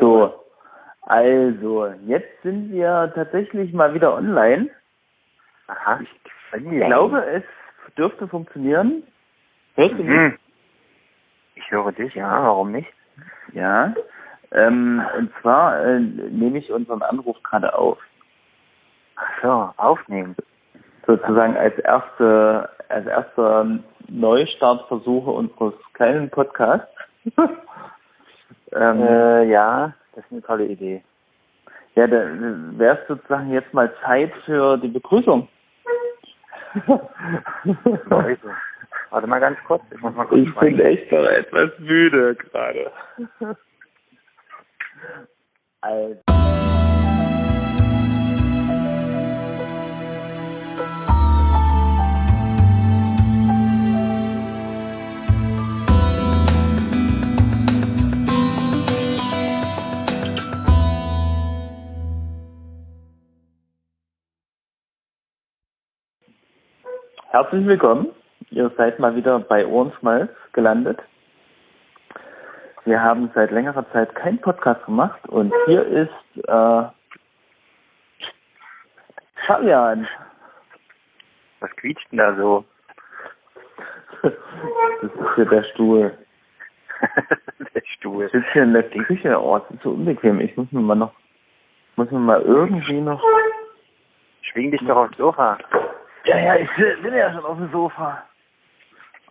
So, also, jetzt sind wir tatsächlich mal wieder online. Aha. Ich glaube, es dürfte funktionieren. Hörst du mich? Mhm. Ich höre dich, ja, warum nicht? Ja. Ähm, und zwar äh, nehme ich unseren Anruf gerade auf. Ach so, aufnehmen. Sozusagen als erste, als erster Neustartversuche unseres kleinen Podcasts. ähm, Äh, ja, das ist eine tolle Idee. ja, da wäre es sozusagen jetzt mal Zeit für die Begrüßung. Leute. Warte mal ganz kurz, ich muss mal kurz Ich bin echt noch etwas müde gerade. Also. Herzlich willkommen. Ihr seid mal wieder bei Ohrenschmalz gelandet. Wir haben seit längerer Zeit keinen Podcast gemacht und hier ist äh, Fabian. Was quietscht denn da so? Das ist hier der Stuhl. der Stuhl. Ich sitze hier in der Küche. Oh, es ist so unbequem. Ich muss mir mal noch, muss mir mal irgendwie noch. Schwing dich doch aufs Sofa. Ja, ja, ich bin ja schon auf dem Sofa.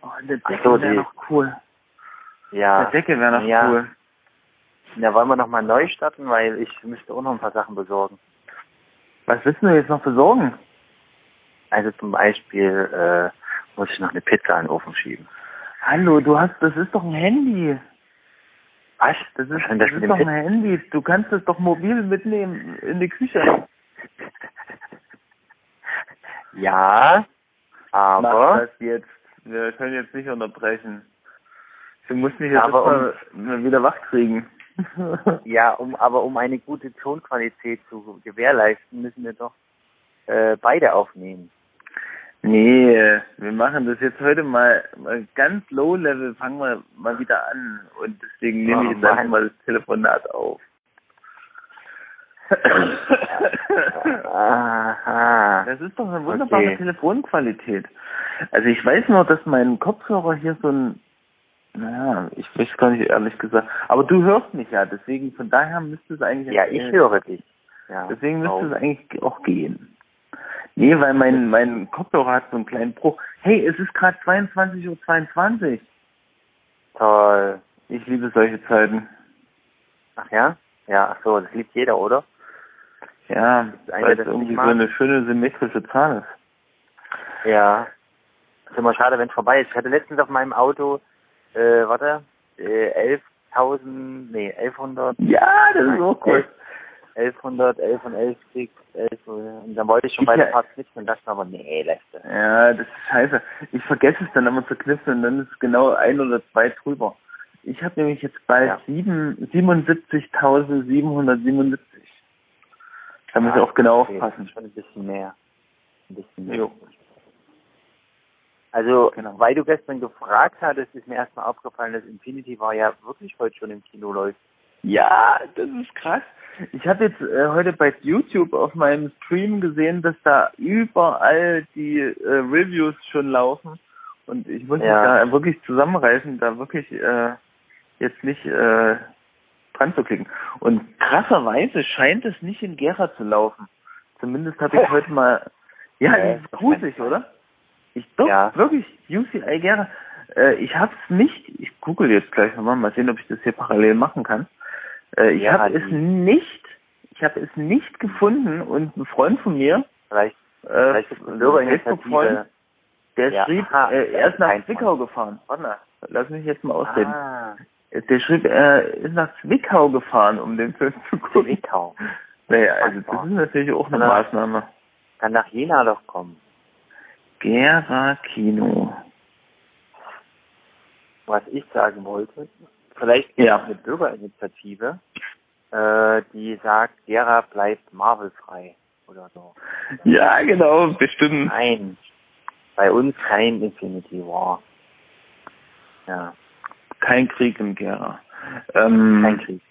Oh, eine Ach Decke so, wäre noch cool. Ja. Eine Decke wäre noch Ja. cool. Da wollen wir nochmal neu starten, weil ich müsste auch noch ein paar Sachen besorgen. Was willst du jetzt noch besorgen? Also zum Beispiel äh, muss ich noch eine Pizza in den Ofen schieben. Hallo, du hast, das ist doch ein Handy. Was? Das ist, Was das das ist doch ein? Handy. Du kannst es doch mobil mitnehmen in die Küche. Ja, Mach aber das jetzt. Wir können jetzt nicht unterbrechen. Du musst mich jetzt Aber um- wieder wach kriegen. ja, um aber um eine gute Tonqualität zu gewährleisten, müssen wir doch äh, beide aufnehmen. nee, wir machen das jetzt heute mal, mal ganz low level, fangen wir mal wieder an. Und deswegen nehme ich Oh, jetzt einfach mal das Telefonat auf. Aha. Das ist doch eine wunderbare Okay. Telefonqualität. Also ich weiß nur, dass mein Kopfhörer hier so ein, naja, ich weiß gar nicht ehrlich gesagt, aber du hörst mich ja, deswegen von daher müsste es eigentlich, Ja, ich höre dich. Ja. deswegen müsste es eigentlich auch gehen. Nee, weil mein, mein Kopfhörer hat so einen kleinen Bruch. Hey, es ist gerade 22.22 Uhr. Toll. Ich liebe solche Zeiten. Ach ja? Ja, ach so, das liebt jeder, oder? Ja, weil es das irgendwie so eine schöne symmetrische Zahl ist. Ja. Ist immer schade, wenn es vorbei ist. Ich hatte letztens auf meinem Auto, äh, warte, äh, 11.000, nee, 1100. Ja, das ist auch cool. 1100, 11 und 11 Stück, 11, und dann wollte ich schon Ich bei der Fahrt knipsen und dachte mir aber, nee, du. Ja, das ist scheiße. Ich vergesse es dann immer zu knipsen und dann ist es genau ein oder zwei drüber. Ich habe nämlich jetzt bald Ja. sieben 77.777. Da muss ich Ja, auch genau aufpassen. Schon ein bisschen mehr. Ein bisschen mehr. Jo. Also, Genau. weil du gestern gefragt hattest, ist mir erstmal aufgefallen, dass Infinity war ja wirklich heute schon im Kino läuft. Ja, das ist krass. Ich habe jetzt äh, heute bei YouTube auf meinem Stream gesehen, dass da überall die äh, Reviews schon laufen. Und ich muss Ja. mich da wirklich zusammenreißen, da wirklich äh, jetzt nicht äh, dran zu klicken. Und krasserweise scheint es nicht in Gera zu laufen. Zumindest habe ich heute mal. Ja, Ja, das ist gruselig, oder? Ich doch, Ja. wirklich, UCI Gera. Äh, ich habe es nicht, ich google jetzt gleich nochmal, mal sehen, ob ich das hier parallel machen kann. Äh, ich Ja, habe es nicht, ich habe es nicht gefunden und ein Freund von mir, Vielleicht, äh, vielleicht ist ein. Facebook-Freund, der Ja, schrieb, aha, äh, er ist nach Zwickau gefahren. Warte lass mich jetzt mal ausreden. Ah, Der schrieb, er ist nach Zwickau gefahren, um den Film zu gucken. Zwickau. Naja, also das ist natürlich auch eine. Maßnahme. Kann nach Jena doch kommen. Gera Kino. Was ich sagen wollte, vielleicht Ja. eine Bürgerinitiative, äh, die sagt, Gera bleibt Marvel-frei oder so. Ja, genau, bestimmt. Nein, bei uns kein Infinity War. Ja, Kein Krieg in Gera. Ähm, kein Krieg.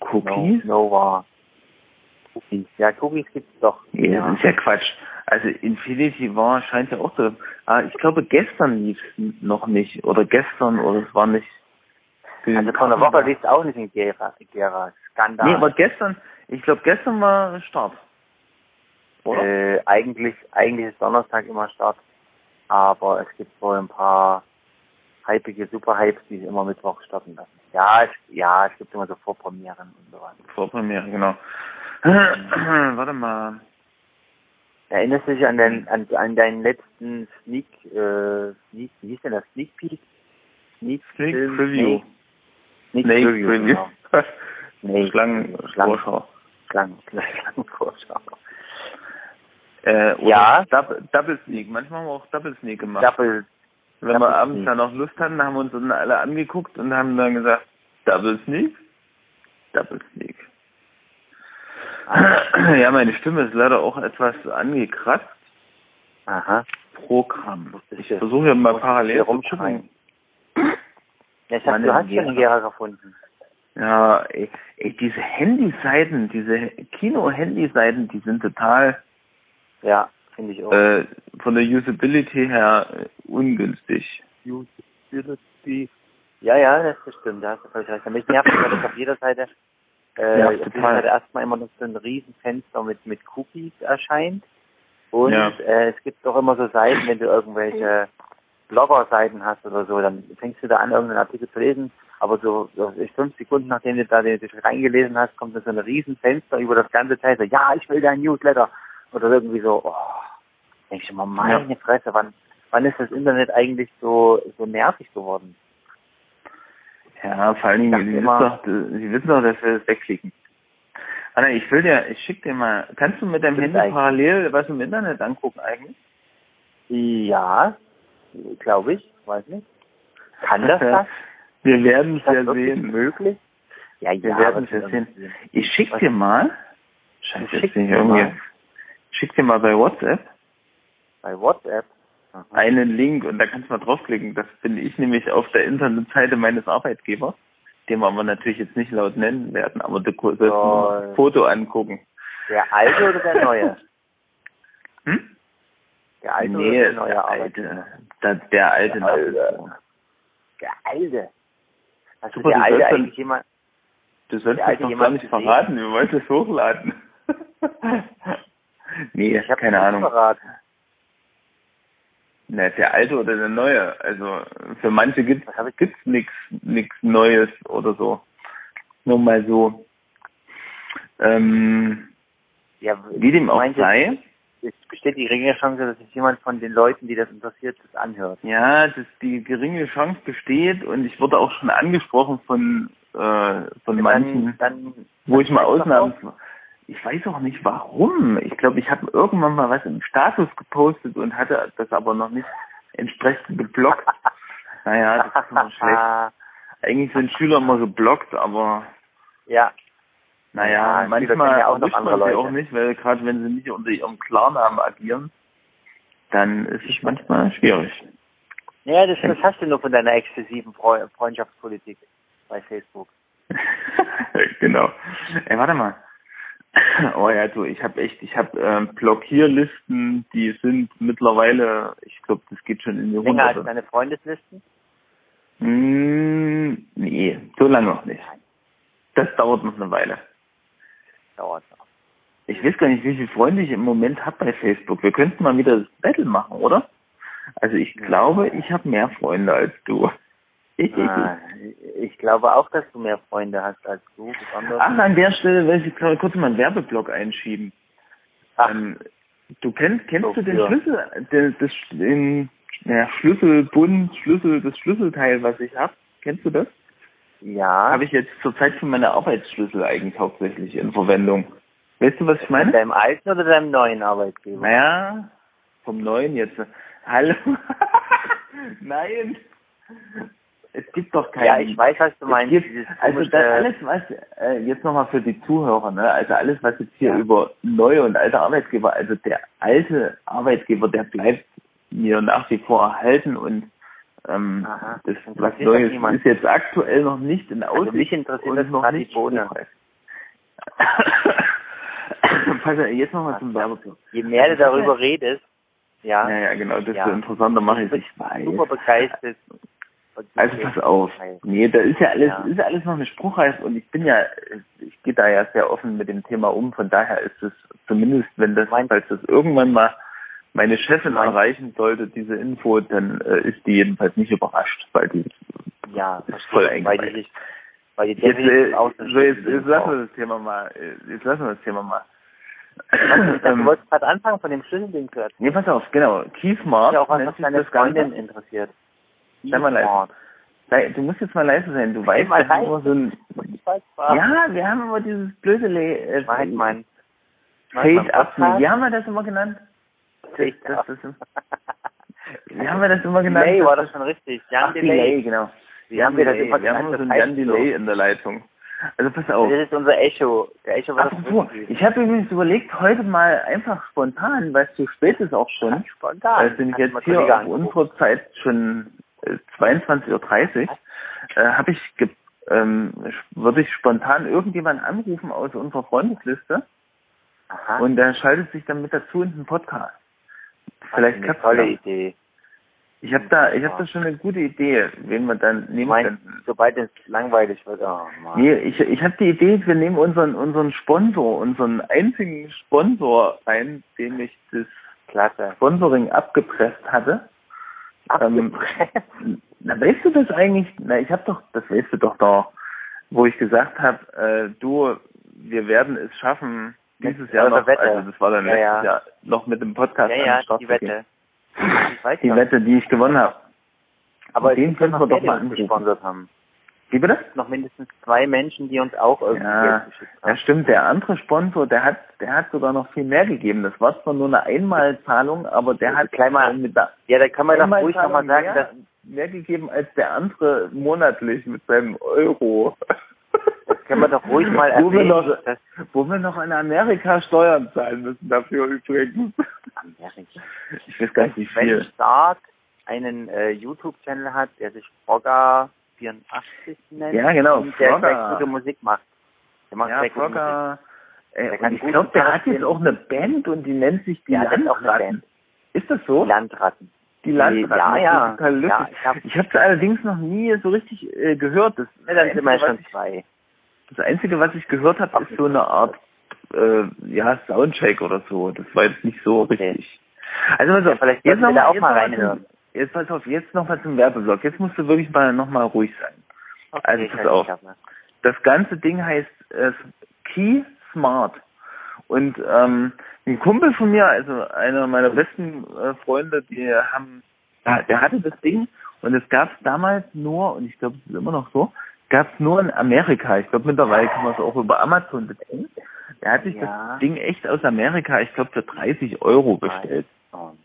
Cookies? No, Nova. Cookies. Ja, Cookies gibt's doch. Nee, das ist ja Quatsch. Also Infinity War scheint ja auch so. Ah, ich glaube gestern lief noch nicht. Oder gestern oder es war nicht. Also vor einer Woche lief es auch nicht in Gera. Gera. Skandal. Nee, aber gestern, ich glaube gestern war Start. Oder? Äh, eigentlich, eigentlich ist Donnerstag immer Start. Aber es gibt wohl ein paar hypige Superhypes, die immer Mittwoch starten lassen. Ja, es, ja, es gibt immer so Vorpremieren und so weiter. Vorpremieren, genau. Warte mal. Erinnerst du dich an, den, an, an deinen letzten Sneak, äh, Sneak, wie hieß denn das? Sneak Peek? Sneak, Sneak Film, Preview. Sneak, Sneak Preview, Preview. Genau. nee, Schlangen, Schlangen, Schlangen, Schlangenvorschau. Äh, ja. Double, Double Sneak. Manchmal haben wir auch Double Sneak gemacht. Double. Wenn wir abends dann noch Lust hatten, haben wir uns dann alle angeguckt und haben dann gesagt, Double Sneak? Double Sneak. Ja, meine Stimme ist leider auch etwas angekratzt. Aha. Programm. Ich versuche ja mal parallel rumzuschreiben. Ja, ich hab, du hast ja einen Lehrer gefunden. Ja, ey, ey, diese Handyseiten, diese Kino-Handyseiten, die sind total ja, finde ich auch. Äh, von der Usability her äh, ungünstig. Usability. Ja, ja, das stimmt, da hast du völlig recht. Mich nervt das auf jeder Seite äh, ja, Seite erstmal immer noch so ein Riesenfenster mit, mit Cookies erscheint. Und ja. äh, es gibt doch immer so Seiten, wenn du irgendwelche Blogger-Seiten hast oder so, dann fängst du da an, irgendeinen Artikel zu lesen, aber so, so fünf Sekunden nachdem du da den, den reingelesen hast, kommt da so ein Riesenfenster über das ganze Teil, so, ja, ich will dein Newsletter. Oder irgendwie so, oh, denke ich immer, meine ja. Fresse, wann, wann ist das Internet eigentlich so, so nervig geworden? Ja, vor allen Dingen, Sie, immer, wissen doch, Sie wissen doch, dass wir das wegklicken. Anna, ich will dir, ich schick dir mal, kannst du mit deinem Handy parallel was im Internet angucken eigentlich? Ja, glaube ich, weiß nicht. Kann das das? Wir werden es ja sehen. möglich? Ja, ja, wir werden es ja sehen. Ich schick dir mal, scheiße, jetzt bin ich irgendwie, schick dir mal bei WhatsApp. Bei WhatsApp? Aha. Einen Link und da kannst du mal draufklicken. Das finde ich nämlich auf der Internetseite meines Arbeitgebers, den wir aber natürlich jetzt nicht laut nennen werden, aber du sollst oh. ein Foto angucken. Der alte oder der neue? Hm? Der alte nee, oder der neue der alte. Der, der alte. Der alte. Der alte. Also Super, der alte eigentlich jemand. Du sollst das noch gar nicht verraten, wir wollten es hochladen. Nee, ich habe keine Ahnung. Verraten. Na, der alte oder der neue. Also für manche gibt es nichts nix Neues oder so. Nur mal so. Ähm, ja, wie dem auch sei. Es besteht die geringe Chance, dass sich jemand von den Leuten, die das interessiert, das anhört. Ja, das, die geringe Chance besteht und ich wurde auch schon angesprochen von äh, von manchen, dann, wo ich mal Ausnahmen ich weiß auch nicht warum. Ich glaube, ich habe irgendwann mal was im Status gepostet und hatte das aber noch nicht entsprechend geblockt. naja, das ist immer schlecht. Eigentlich sind Schüler immer geblockt, aber ja. Naja, ja, manchmal ja auch noch andere Leute. auch nicht, weil gerade wenn sie nicht unter ihrem Klarnamen agieren, dann ist es manchmal schwierig. Ja, das, das hast du nur von deiner exzessiven Freundschaftspolitik bei Facebook. genau. Ey, warte mal. Oh ja, du, ich habe echt, ich habe ähm, Blockierlisten, die sind mittlerweile, ich glaube, das geht schon in die Länger als deine Freundeslisten? Mm, nee, so lange noch nicht. Das dauert noch eine Weile. Dauert noch. Ich weiß gar nicht, wie viele Freunde ich im Moment habe bei Facebook. Wir könnten mal wieder das Battle machen, oder? Also ich glaube, ich habe mehr Freunde als du. Ah, ich glaube auch, dass du mehr Freunde hast als du. Ach, an der Stelle will ich kurz mal einen Werbeblock einschieben. Ähm, du kennst, kennst du den Schlüssel, den, das, den ja, Schlüsselbund, Schlüssel, das Schlüsselteil, was ich habe? Kennst du das? Ja. Habe ich jetzt zurzeit für meine Arbeitsschlüssel eigentlich hauptsächlich in Verwendung. Weißt du, was ich meine? Deinem alten oder deinem neuen Arbeitgeber? Naja, vom neuen jetzt. Hallo? Nein es gibt doch keine. Ja, ich weiß, was du meinst. Gibt, also das alles, was äh, jetzt nochmal für die Zuhörer, ne? Also alles, was jetzt hier ja. über neue und alte Arbeitgeber, also der alte Arbeitgeber, der bleibt mir nach wie vor erhalten und ähm, Aha, das was Neues ist jetzt aktuell noch nicht in Aussicht. Also mich interessiert das noch nicht die Bohne. Pass jetzt nochmal zum Werbeblock. Je mehr du darüber redest, ja. Ja, ja, genau, desto Ja. interessanter mache ich es. Ich weiß. super begeistert. Also pass auf. Nee, da ist ja alles, Ja. ist ja alles noch eine Spruchreif und ich bin ja, ich gehe da ja sehr offen mit dem Thema um. Von daher ist es zumindest, wenn das, falls das irgendwann mal meine Chefin erreichen sollte, diese Info, dann äh, ist die jedenfalls nicht überrascht, weil die Ja, voll verstehe. Weil die sich, weil die jetzt, äh, so jetzt, stehen jetzt lassen wir das Thema mal, äh, jetzt lassen wir das Thema mal. Was, du wolltest gerade anfangen von dem Schlüsselding erzählen. nee, pass auf, genau. Smart ist ja auch was, was deine das Ganze. Freundin interessiert. Sei mal leise. Sei- Du musst jetzt mal leise sein. Du weißt, mal das immer so ein, ja, wir haben immer dieses blöde Le äh, Schneid mein. Fade up. Wie haben wir das immer genannt? Das, das ist, wie haben wir das immer genannt? Delay war das schon richtig. Jan Ach, Delay. Delay, genau. Wie haben wir das immer Wir haben genannt? immer so Das ein heißt Jan Delay in der Leitung. Also pass auf. Das ist unser Echo. Der Echo war das Apropos, richtig. ich habe übrigens überlegt, heute mal einfach spontan, weil es zu spät ist auch schon, Spontan. weil sind Hat jetzt hier auf unserer Zeit schon 22.30 Uhr, äh, habe ich, ähm, würde ich spontan irgendjemanden anrufen aus unserer Freundesliste Aha. und der schaltet sich dann mit dazu in den Podcast. Vielleicht eine klappt tolle das. Idee. Ich habe da, ich habe da schon eine gute Idee, wen wir dann nehmen meine, könnten. sobald es langweilig wird, oh Mann. Nee, ich, ich habe die Idee, wir nehmen unseren unseren Sponsor, unseren einzigen Sponsor rein, dem ich das Klasse. Sponsoring abgepresst hatte. Ähm, na, weißt du das eigentlich? Na, ich habe doch, das weißt du doch da, wo ich gesagt habe, äh, du, wir werden es schaffen, dieses Jahr noch, Wette. also das war dann Ja, letztes ja. Jahr, noch mit dem Podcast ja, an ja, die. Wette. Die. Wette, die ich gewonnen habe. Aber den können wir doch mal uns anrufen. gesponsert haben. Wie bitte? Noch mindestens zwei Menschen, die uns auch irgendwie Ja, geschickt ja, haben. stimmt. Der andere Sponsor, der hat, der hat sogar noch viel mehr gegeben. Das war zwar nur eine Einmalzahlung, aber der hat Gleich mal- mit der Ja, da kann man doch ruhig nochmal sagen, mehr, dass mehr gegeben als der andere monatlich mit seinem Euro. das können wir doch ruhig mal wo wir erwähnen. noch, wo wir noch in Amerika Steuern zahlen müssen dafür übrigens. Amerika. Ich weiß gar nicht, wie viel. Stark einen äh, YouTube-Channel hat, der sich Frogger84 nennt. Ja, genau, Und der Frogger. gute Musik macht. Der macht Ja, sehr. Frogger. Äh, und ich glaube, der hat jetzt auch eine Band und die nennt sich die Ja, Landratten. Band. Ist das so? Die Landratten. Die Landratten. Ja, ja. ist total. Ja, ich hab- ich habe sie allerdings noch nie so richtig äh, gehört. Das, Ja, dann sind wir Einzige, schon was ich, zwei. das Einzige, was ich gehört habe, ist so eine Art äh, ja, Soundcheck oder so. Das war jetzt nicht so Okay. richtig. Also pass auf, vielleicht jetzt sollten wir noch da auch noch mal reinhören. Jetzt pass auf, jetzt noch mal zum Werbeblock. Jetzt musst du wirklich mal noch mal ruhig sein. Okay, Also, pass auf. Das ganze Ding heißt äh, Key Smart. Und ähm, ein Kumpel von mir, also einer meiner besten äh, Freunde, die haben, ja, der hatte das Ding und es gab es damals nur, und ich glaube, es ist immer noch so, gab es nur in Amerika. Ich glaube, mittlerweile kann man es auch über Amazon beziehen. Der hat sich Ja. das Ding echt aus Amerika, ich glaube, für 30 Euro bestellt. Oh Mann. Krank.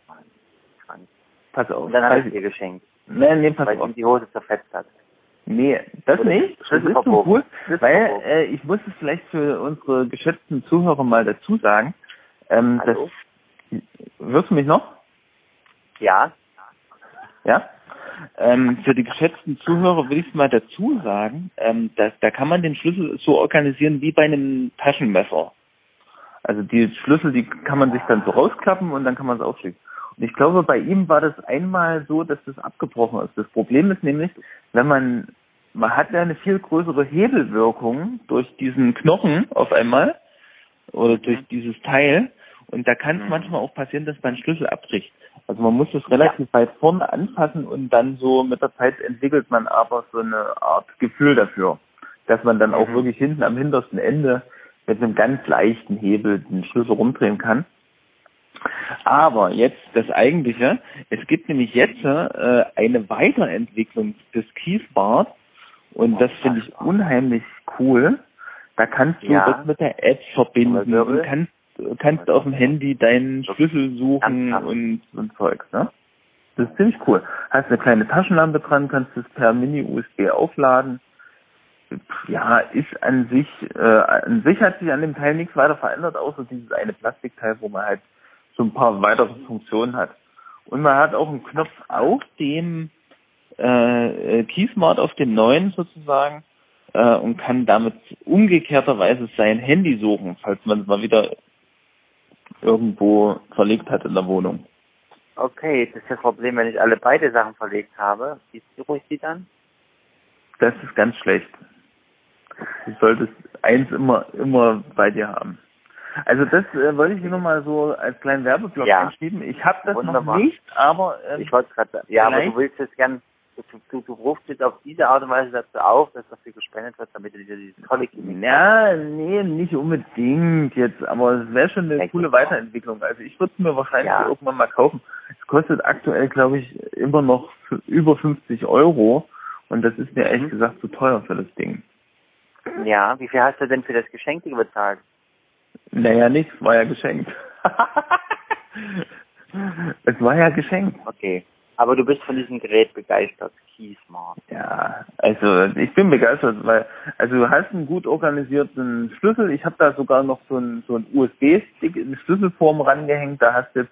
Pass auf. Und dann es 30. ihr geschenkt, Nee, nee, pass weil auf. ihm die Hose zerfetzt hat. Nee, das Oder nicht. Das ist so cool, weil äh, ich muss es vielleicht für unsere geschätzten Zuhörer mal dazu sagen. Ähm, das, hörst du mich noch? Ja, Ja? Ähm, für die geschätzten Zuhörer will ich es mal dazu sagen, ähm, dass, da kann man den Schlüssel so organisieren wie bei einem Taschenmesser. Also die Schlüssel, die kann man sich dann so rausklappen und dann kann man es aufschicken. Und ich glaube, bei ihm war das einmal so, dass das abgebrochen ist. Das Problem ist nämlich, wenn man, man hat ja eine viel größere Hebelwirkung durch diesen Knochen auf einmal oder durch dieses Teil. Und da kann es Mhm. manchmal auch passieren, dass man Schlüssel abbricht. Also man muss das relativ weit vorne anfassen und dann so mit der Zeit entwickelt man aber so eine Art Gefühl dafür, dass man dann auch Mhm. wirklich hinten am hintersten Ende mit einem ganz leichten Hebel den Schlüssel rumdrehen kann. Aber jetzt das Eigentliche, es gibt nämlich jetzt äh, eine Weiterentwicklung des Keysmart und das finde ich unheimlich cool. Da kannst du Ja. das mit der App verbinden und kannst, kannst auf dem Handy deinen Schlüssel suchen krass. und, und Zeugs, ne? Das ist ziemlich cool. Hast eine kleine Taschenlampe dran, kannst es per Mini-USB aufladen. Ja, ist an sich, äh, an sich hat sich an dem Teil nichts weiter verändert, außer dieses eine Plastikteil, wo man halt so ein paar weitere Funktionen hat. Und man hat auch einen Knopf auf dem äh, äh, Keysmart, auf dem neuen sozusagen, äh, und kann damit umgekehrterweise sein Handy suchen, falls man es mal wieder irgendwo verlegt hat in der Wohnung. Okay, das ist das Problem, wenn ich alle beide Sachen verlegt habe. Wie suche ich die dann? Das ist ganz schlecht. Du solltest eins immer, immer bei dir haben. Also das äh, wollte ich hier nochmal so als kleinen Werbeblock ja. einschieben. Ich habe das Wunderbar. noch nicht, aber ähm, ich wollte gerade ja, aber du willst es gern du, du, du rufst jetzt auf diese Art und Weise dazu auf, dass dafür gespendet wird, damit du dir diese tolle Klinik Ja, nee, nicht unbedingt jetzt, aber es wäre schon eine Echt coole Weiterentwicklung. Also ich würde es mir wahrscheinlich ja. irgendwann mal kaufen. Es kostet aktuell, glaube ich, immer noch über 50 Euro und das ist mir ehrlich mhm. gesagt zu teuer für das Ding. Ja, wie viel hast du denn für das Geschenk bezahlt? Naja, nichts, war ja geschenkt. es war ja geschenkt. Okay. Aber du bist von diesem Gerät begeistert, Keysmart. Ja, also ich bin begeistert, weil also du hast einen gut organisierten Schlüssel. Ich habe da sogar noch so ein so USB-Stick in Schlüsselform rangehängt. Da hast jetzt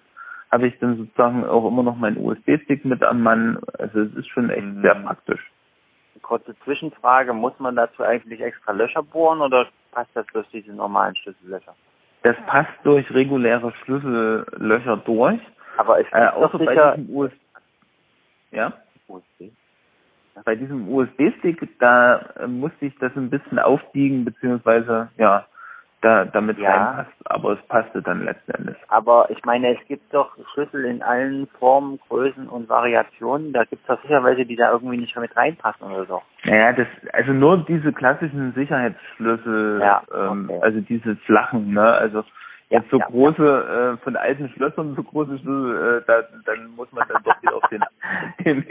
habe ich dann sozusagen auch immer noch meinen USB-Stick mit am Mann. Also es ist schon echt mhm. sehr praktisch. Kurze Zwischenfrage, muss man dazu eigentlich extra Löcher bohren oder passt das durch diese normalen Schlüssellöcher? Das passt durch reguläre Schlüssellöcher durch. Aber es äh, außer bei diesem USB ja? USB. Bei diesem USB-Stick, da äh, musste ich das ein bisschen aufbiegen, beziehungsweise, ja, da, damit ja. reinpasst, aber es passte dann letzten Endes. Aber ich meine, es gibt doch Schlüssel in allen Formen, Größen und Variationen. Da gibt es doch sicher welche, die da irgendwie nicht mehr mit reinpassen oder so. Naja, das, also nur diese klassischen Sicherheitsschlüssel, ja, ähm, okay. also diese flachen, ne, also Jetzt so ja, große. Äh, von alten Schlössern so große Schlüssel, äh, da, dann muss man dann doch wieder auf den, den,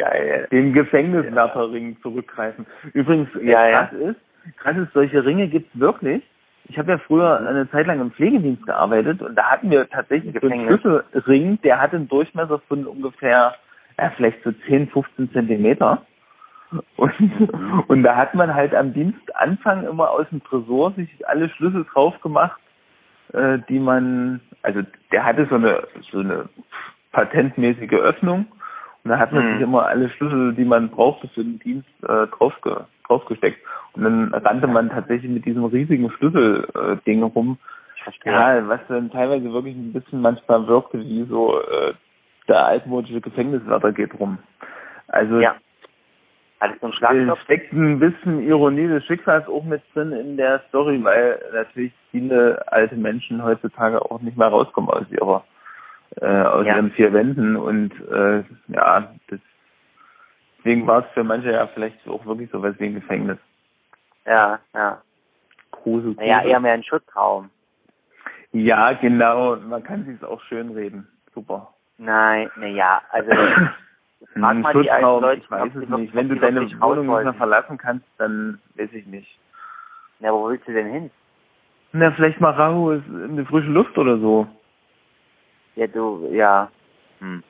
den Gefängniswärterring zurückgreifen. Übrigens, ja, krass ist, krass ist, solche Ringe gibt's wirklich. Ich habe ja früher eine Zeit lang im Pflegedienst gearbeitet und da hatten wir tatsächlich einen Schlüsselring, der hatte einen Durchmesser von ungefähr, ja, vielleicht so 10, 15 Zentimeter. Und, mhm. und da hat man halt am Dienstanfang immer aus dem Tresor sich alle Schlüssel drauf gemacht äh, die man, also der hatte so eine so eine patentmäßige Öffnung und da hat man sich immer alle Schlüssel, die man brauchte für den Dienst, äh, draufge draufgesteckt. Und dann rannte man tatsächlich mit diesem riesigen Schlüsselding äh, rum. Ja, was dann teilweise wirklich ein bisschen manchmal wirkte wie so äh, der altmodische Gefängniswärter geht rum. Also ja. Alles so ein steckt ein bisschen Ironie des Schicksals auch mit drin in der Story, weil natürlich viele alte Menschen heutzutage auch nicht mehr rauskommen aus ihrer äh, aus ja. ihren vier Wänden und äh, ja, das, deswegen war es für manche ja vielleicht auch wirklich so was wie ein Gefängnis. Ja, ja. Grusel, Grusel. Ja, eher mehr ein Schutzraum. Ja, genau. Man kann sich's auch schön reden. Super. Nein, na ja, also Frag mal die alten Leute, ich weiß es nicht. Wenn du deine Wohnung nicht mehr verlassen kannst, dann weiß ich nicht. Na, wo willst du denn hin? Na, vielleicht mal raus in die frische Luft oder so. Ja, du, ja. Hm.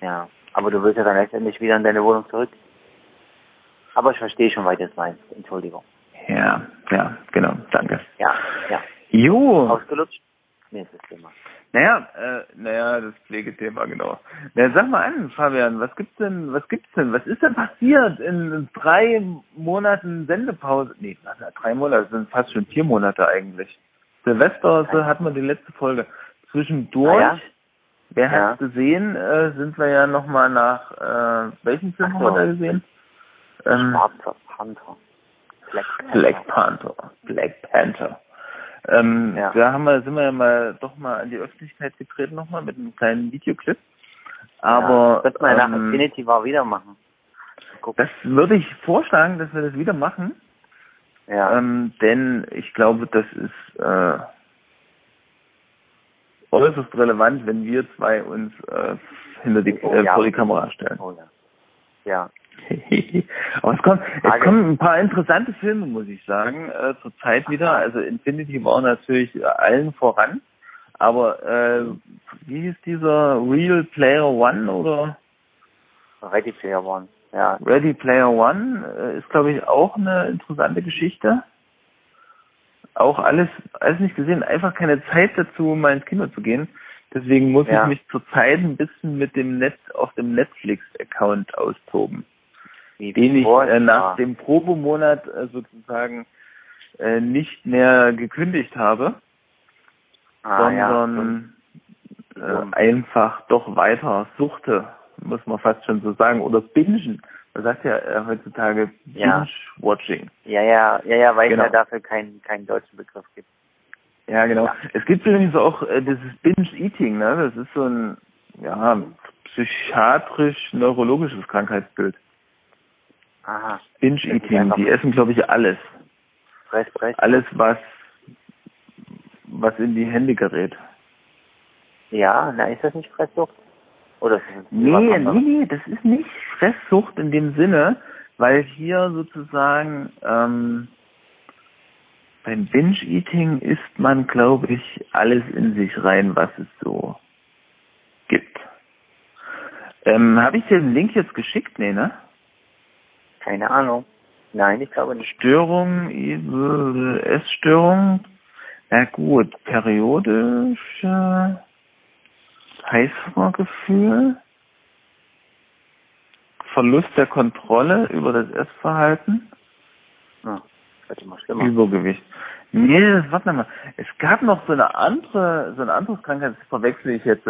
Ja, aber du willst ja dann letztendlich wieder in deine Wohnung zurück. Aber ich verstehe schon, was du meinst. Entschuldigung. Ja, ja, genau, danke. Ja, ja. Jo. Ausgelutscht? Nächstes Thema. Naja, äh, naja, das Pflegethema, genau. Na, sag mal an, Fabian, was gibt's denn, was gibt's denn, was ist denn passiert in drei Monaten Sendepause? Nee, drei Monate, sind fast schon vier Monate eigentlich. Silvester so hatten wir die letzte Folge. Zwischendurch, ah, ja? wer ja. hat's gesehen, äh, sind wir ja nochmal nach, äh, welchen Film so. haben wir da gesehen? Ähm, Schwarzer Panther. Black Panther. Black Panther. Black Panther. Ähm, ja. Da haben wir, sind wir ja mal doch mal an die Öffentlichkeit getreten nochmal mit einem kleinen Videoclip. Aber ja, das wir ähm, nach Infinity War wieder machen. Das würde ich vorschlagen, dass wir das wieder machen. Ja. Ähm, denn ich glaube, das ist äh, äußerst relevant, wenn wir zwei uns äh, hinter die, oh, äh, ja. vor die Kamera stellen. Oh, ja. ja. Aber es kommen, es kommen ein paar interessante Filme, muss ich sagen, äh, zur Zeit wieder. Also Infinity war natürlich allen voran. Aber äh, wie hieß dieser Real Player One oder? Ready Player One, ja. Ready Player One äh, ist, glaube ich, auch eine interessante Geschichte. Auch alles, alles nicht gesehen, einfach keine Zeit dazu, mal ins Kino zu gehen. Deswegen muss ja. ich mich zurzeit ein bisschen mit dem Netz auf dem Netflix-Account austoben. Wie den ich äh, nach dem Probemonat äh, sozusagen äh, nicht mehr gekündigt habe, ah, sondern ja. äh, einfach doch weiter suchte, muss man fast schon so sagen, oder bingen. Man sagt ja äh, heutzutage Binge-Watching. Ja, ja, ja, ja, weil genau. es ja dafür keinen keinen deutschen Begriff gibt. Ja, genau. Ja. Es gibt übrigens auch äh, dieses Binge-Eating, ne? Das ist so ein, ja, psychiatrisch-neurologisches Krankheitsbild. Aha. Binge-Eating, die essen, glaube ich, alles. Fress, fress. Alles, was, was in die Hände gerät. Ja, na, ist das nicht Fresssucht? Oder nee, nee, nee, das ist nicht Fresssucht in dem Sinne, weil hier sozusagen ähm, beim Binge-Eating isst man, glaube ich, alles in sich rein, was es so gibt. Ähm, Habe ich dir den Link jetzt geschickt? Nee, ne? Keine Ahnung. Nein, ich glaube nicht. Störung, Essstörung. Na gut, periodisch Heißhungergefühl. Verlust der Kontrolle über das Essverhalten. Ja. Übergewicht. Nee, warte mal. Es gab noch so eine andere, so ein anderes Krankheit, das verwechsel ich jetzt,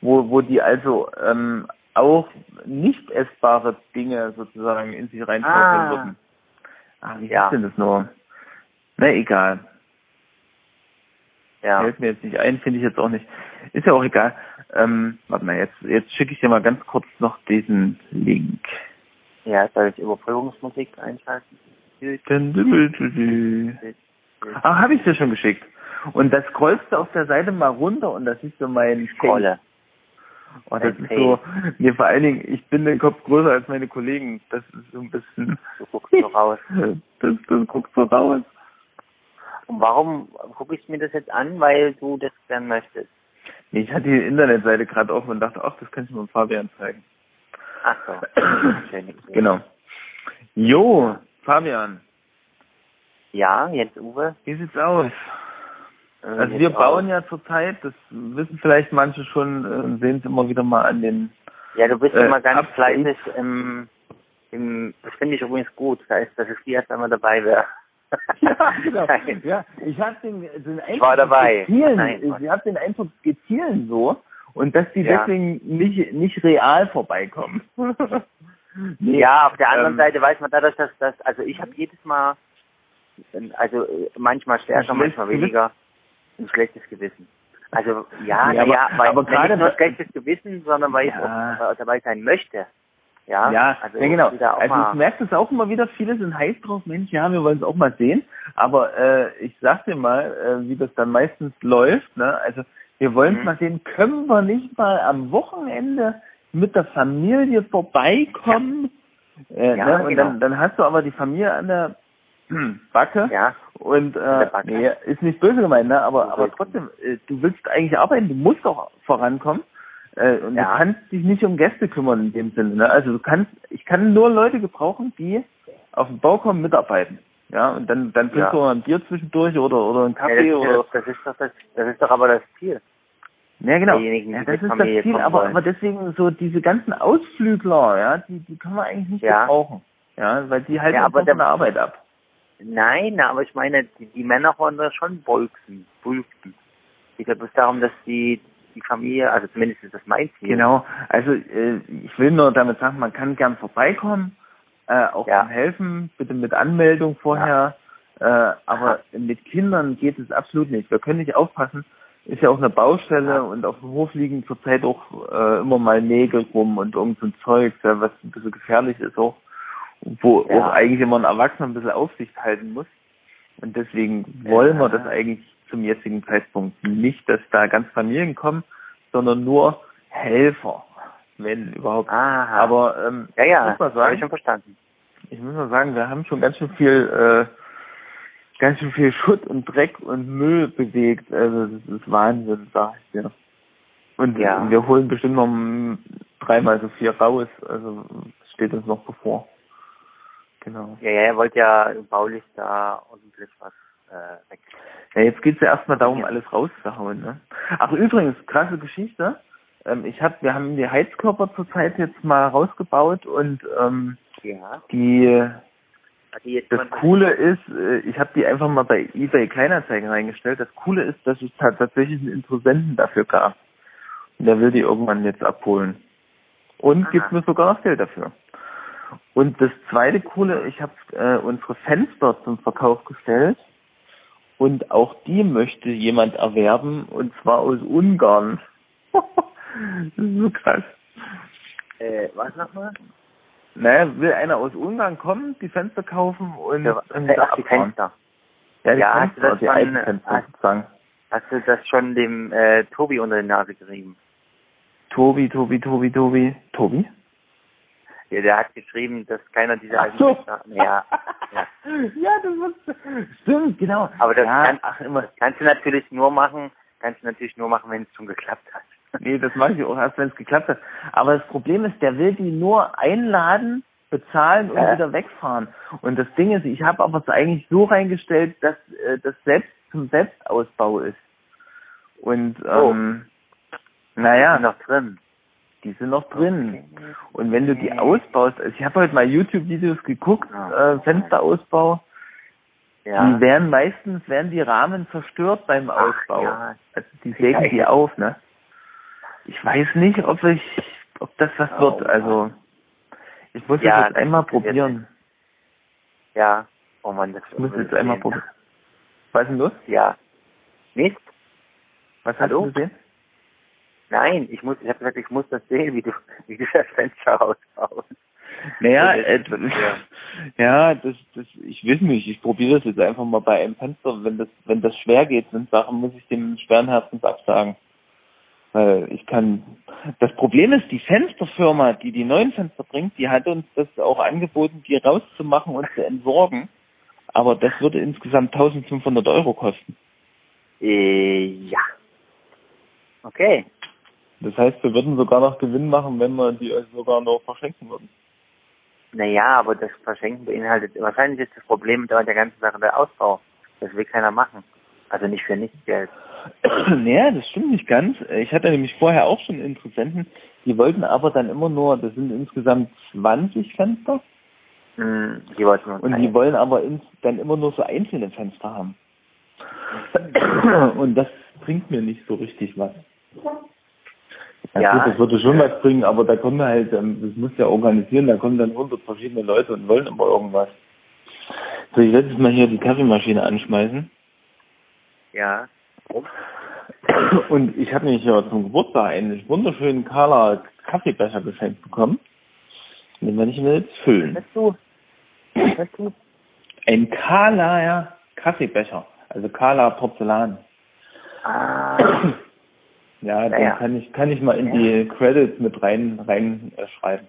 wo, wo die also ähm, auch nicht essbare Dinge sozusagen in sich reinschaufeln ah. würden. Ah, wie ja. ist denn das nur? Na, egal. Ja. Fällt mir jetzt nicht ein, finde ich jetzt auch nicht. Ist ja auch egal. Ähm, warte mal, jetzt, jetzt schicke ich dir mal ganz kurz noch diesen Link. Ja, soll ich Überprüfungsmusik einschalten? Ah, habe ich dir schon geschickt. Und das scrollst du auf der Seite mal runter und da siehst du meinen Scrolle. Oh, das ist so, nee, vor allen Dingen, ich bin den Kopf größer als meine Kollegen. Das ist so ein bisschen. Du guckst so raus. Das, das guckst so raus. Und warum gucke ich mir das jetzt an? Weil du das gern möchtest. Nee, ich hatte die Internetseite gerade offen und dachte, ach, das kann ich mal Fabian zeigen. Ach so. genau. Jo, Fabian. Ja, jetzt Uwe. Wie sieht's aus? Äh, also wir bauen ja zurzeit, das wissen vielleicht manche schon, äh, sehen es immer wieder mal an den. Ja, du bist äh, immer ganz Updates. fleißig im, im, das finde ich übrigens gut, das heißt, dass ich erst einmal dabei wäre. ja, genau. ja, ich habe den, den Eindruck, war dabei. Skizzieren, Nein, ich habe den Eindruck, skizzieren so und dass die ja. deswegen nicht nicht real vorbeikommen. nee, ja, auf der anderen ähm, Seite weiß man dadurch, dass das, also ich habe jedes Mal, also manchmal stärker, manchmal weniger ein schlechtes Gewissen. Also ja, ja, aber, ja weil aber gerade nicht nur schlechtes Gewissen, sondern weil ja. ich auch dabei sein möchte. Ja, ja, also ja genau. Also ich merke es auch immer wieder, viele sind heiß drauf, Mensch, ja, wir wollen es auch mal sehen. Aber äh, ich sag dir mal, äh, wie das dann meistens läuft, ne? Also wir wollen es mhm. mal sehen, können wir nicht mal am Wochenende mit der Familie vorbeikommen? Ja. Äh, ja, ne? Und genau. dann, dann hast du aber die Familie an der Backe. Ja. Und äh, nee, ist nicht böse gemeint, ne? Aber aber trotzdem, äh, du willst eigentlich arbeiten, du musst auch vorankommen. Äh, und ja. du kannst dich nicht um Gäste kümmern in dem Sinne. Ne? Also du kannst, ich kann nur Leute gebrauchen, die auf den Bau kommen, mitarbeiten. Ja, und dann dann trinkst ja. du ein Bier zwischendurch oder oder einen Kaffee ja, das, oder. Das ist doch das, das ist doch aber das Ziel. Ja, genau. Ja, das ist das Ziel, aber, aber deswegen so diese ganzen Ausflügler, ja, die, die kann man eigentlich nicht ja. gebrauchen. Ja, weil die halten ja, aber von der Arbeit ab. Nein, aber ich meine, die, die Männer wollen das schon bolzen, bulken. Ich glaube es darum, dass die die Familie, also zumindest ist das mein Ziel. Genau, also äh, ich will nur damit sagen, man kann gern vorbeikommen, äh, auch ja. helfen, bitte mit Anmeldung vorher, ja. äh, aber mit Kindern geht es absolut nicht. Wir können nicht aufpassen, ist ja auch eine Baustelle ja. und auf dem Hof liegen zurzeit auch äh, immer mal Nägel rum und irgend so ein Zeug, ja, was ein bisschen gefährlich ist auch wo ja. auch eigentlich immer ein Erwachsener ein bisschen Aufsicht halten muss. Und deswegen wollen wir das eigentlich zum jetzigen Zeitpunkt nicht, dass da ganz Familien kommen, sondern nur Helfer, wenn überhaupt. Aha. Aber ähm, ja, ja, muss man sagen, ich schon verstanden. Ich muss mal sagen, wir haben schon ganz schön viel, äh, ganz schön viel Schutt und Dreck und Müll bewegt. Also das ist Wahnsinn, sag ich dir. Und ja. wir holen bestimmt noch dreimal so viel raus. Also steht uns noch bevor. Genau. Ja, ja, er wollte ja baulich da ordentlich was äh, weg. Ja, jetzt geht's ja erstmal darum, ja. alles rauszuhauen. Ne? Ach übrigens, krasse Geschichte. Ähm, ich hab, wir haben die Heizkörper zurzeit jetzt mal rausgebaut und ähm, Ja. Die das Coole ist, äh, ich habe die einfach mal bei eBay Kleinanzeigen reingestellt. Das Coole ist, dass es tatsächlich einen Interessenten dafür gab. Und der will die irgendwann jetzt abholen. Und Aha. gibt mir sogar noch Geld dafür. Und das zweite Coole, ich habe äh, unsere Fenster zum Verkauf gestellt. Und auch die möchte jemand erwerben, und zwar aus Ungarn. das ist so krass. Äh, was nochmal? Naja, will einer aus Ungarn kommen, die Fenster kaufen und, ja, und äh, die Fenster. Ja, die ja, Fenster, hast du das schon, hast, sozusagen. Hast du das schon dem äh, Tobi unter die Nase gerieben? Tobi, Tobi, Tobi, Tobi. Tobi? Ja, der hat geschrieben, dass keiner dieser alten so. Fenster... Ja, ja. ja, das ist, stimmt, genau. Aber das, ja, kannst, ach, kannst du natürlich nur machen, kannst du natürlich nur machen, wenn es schon geklappt hat. Nee, das mache ich auch erst, wenn es geklappt hat. Aber das Problem ist, der will die nur einladen, bezahlen und ja. wieder wegfahren. Und das Ding ist, ich habe aber es eigentlich so reingestellt, dass äh, das selbst zum Selbstausbau ist. Und oh. ähm, naja. Die sind noch drin. Die sind noch drin. Und wenn du die ausbaust, also ich habe heute mal YouTube-Videos geguckt, äh, Fensterausbau, ja. die werden meistens, werden die Rahmen zerstört beim Ausbau. Ach, ja. Also die sägen die auf, ne? Ich weiß nicht, ob ich, ob das was oh, wird. Also ich muss ja, jetzt einmal probieren. Ja, oh Mann, das Ich muss jetzt einmal probieren. Was ist denn los? Ja. Nicht? Was hast du gesehen? Nein, ich muss, ich habe gesagt, ich muss das sehen, wie du, wie du das Fenster rausbaust. Naja, äh, ja. ja, das, das, ich weiß nicht, ich probiere das jetzt einfach mal bei einem Fenster. Wenn das, wenn das schwer geht, sind Sachen, muss ich dem schweren Herzens absagen. Weil ich kann, das Problem ist, die Fensterfirma, die die neuen Fenster bringt, die hat uns das auch angeboten, die rauszumachen und zu entsorgen. Aber das würde insgesamt 1500 Euro kosten. Äh, ja. Okay. Das heißt, wir würden sogar noch Gewinn machen, wenn wir die euch sogar noch verschenken würden. Naja, aber das Verschenken beinhaltet, wahrscheinlich ist das Problem da der ganzen Sache der Ausbau. Das will keiner machen. Also nicht für nichts Geld. naja, das stimmt nicht ganz. Ich hatte nämlich vorher auch schon Interessenten, die wollten aber dann immer nur, das sind insgesamt 20 Fenster. Mm, die wollten nur Und die wollen aber ins, dann immer nur so einzelne Fenster haben. Und das bringt mir nicht so richtig was. Ja, ja gut, das würde schon was bringen, aber da kommen halt, ähm, das muss ja organisieren, da kommen dann 100 verschiedene Leute und wollen immer irgendwas. So, ich werde jetzt mal hier die Kaffeemaschine anschmeißen. Ja. Und ich habe nämlich ja zum Geburtstag einen wunderschönen Carla Kaffeebecher geschenkt bekommen. Den werde ich mir jetzt füllen. Was du? Was du? Ein Carla, ja, Kaffeebecher. Also Carla Porzellan. Ah. Ja, den ja. kann ich kann ich mal in die Credits mit rein rein äh, schreiben.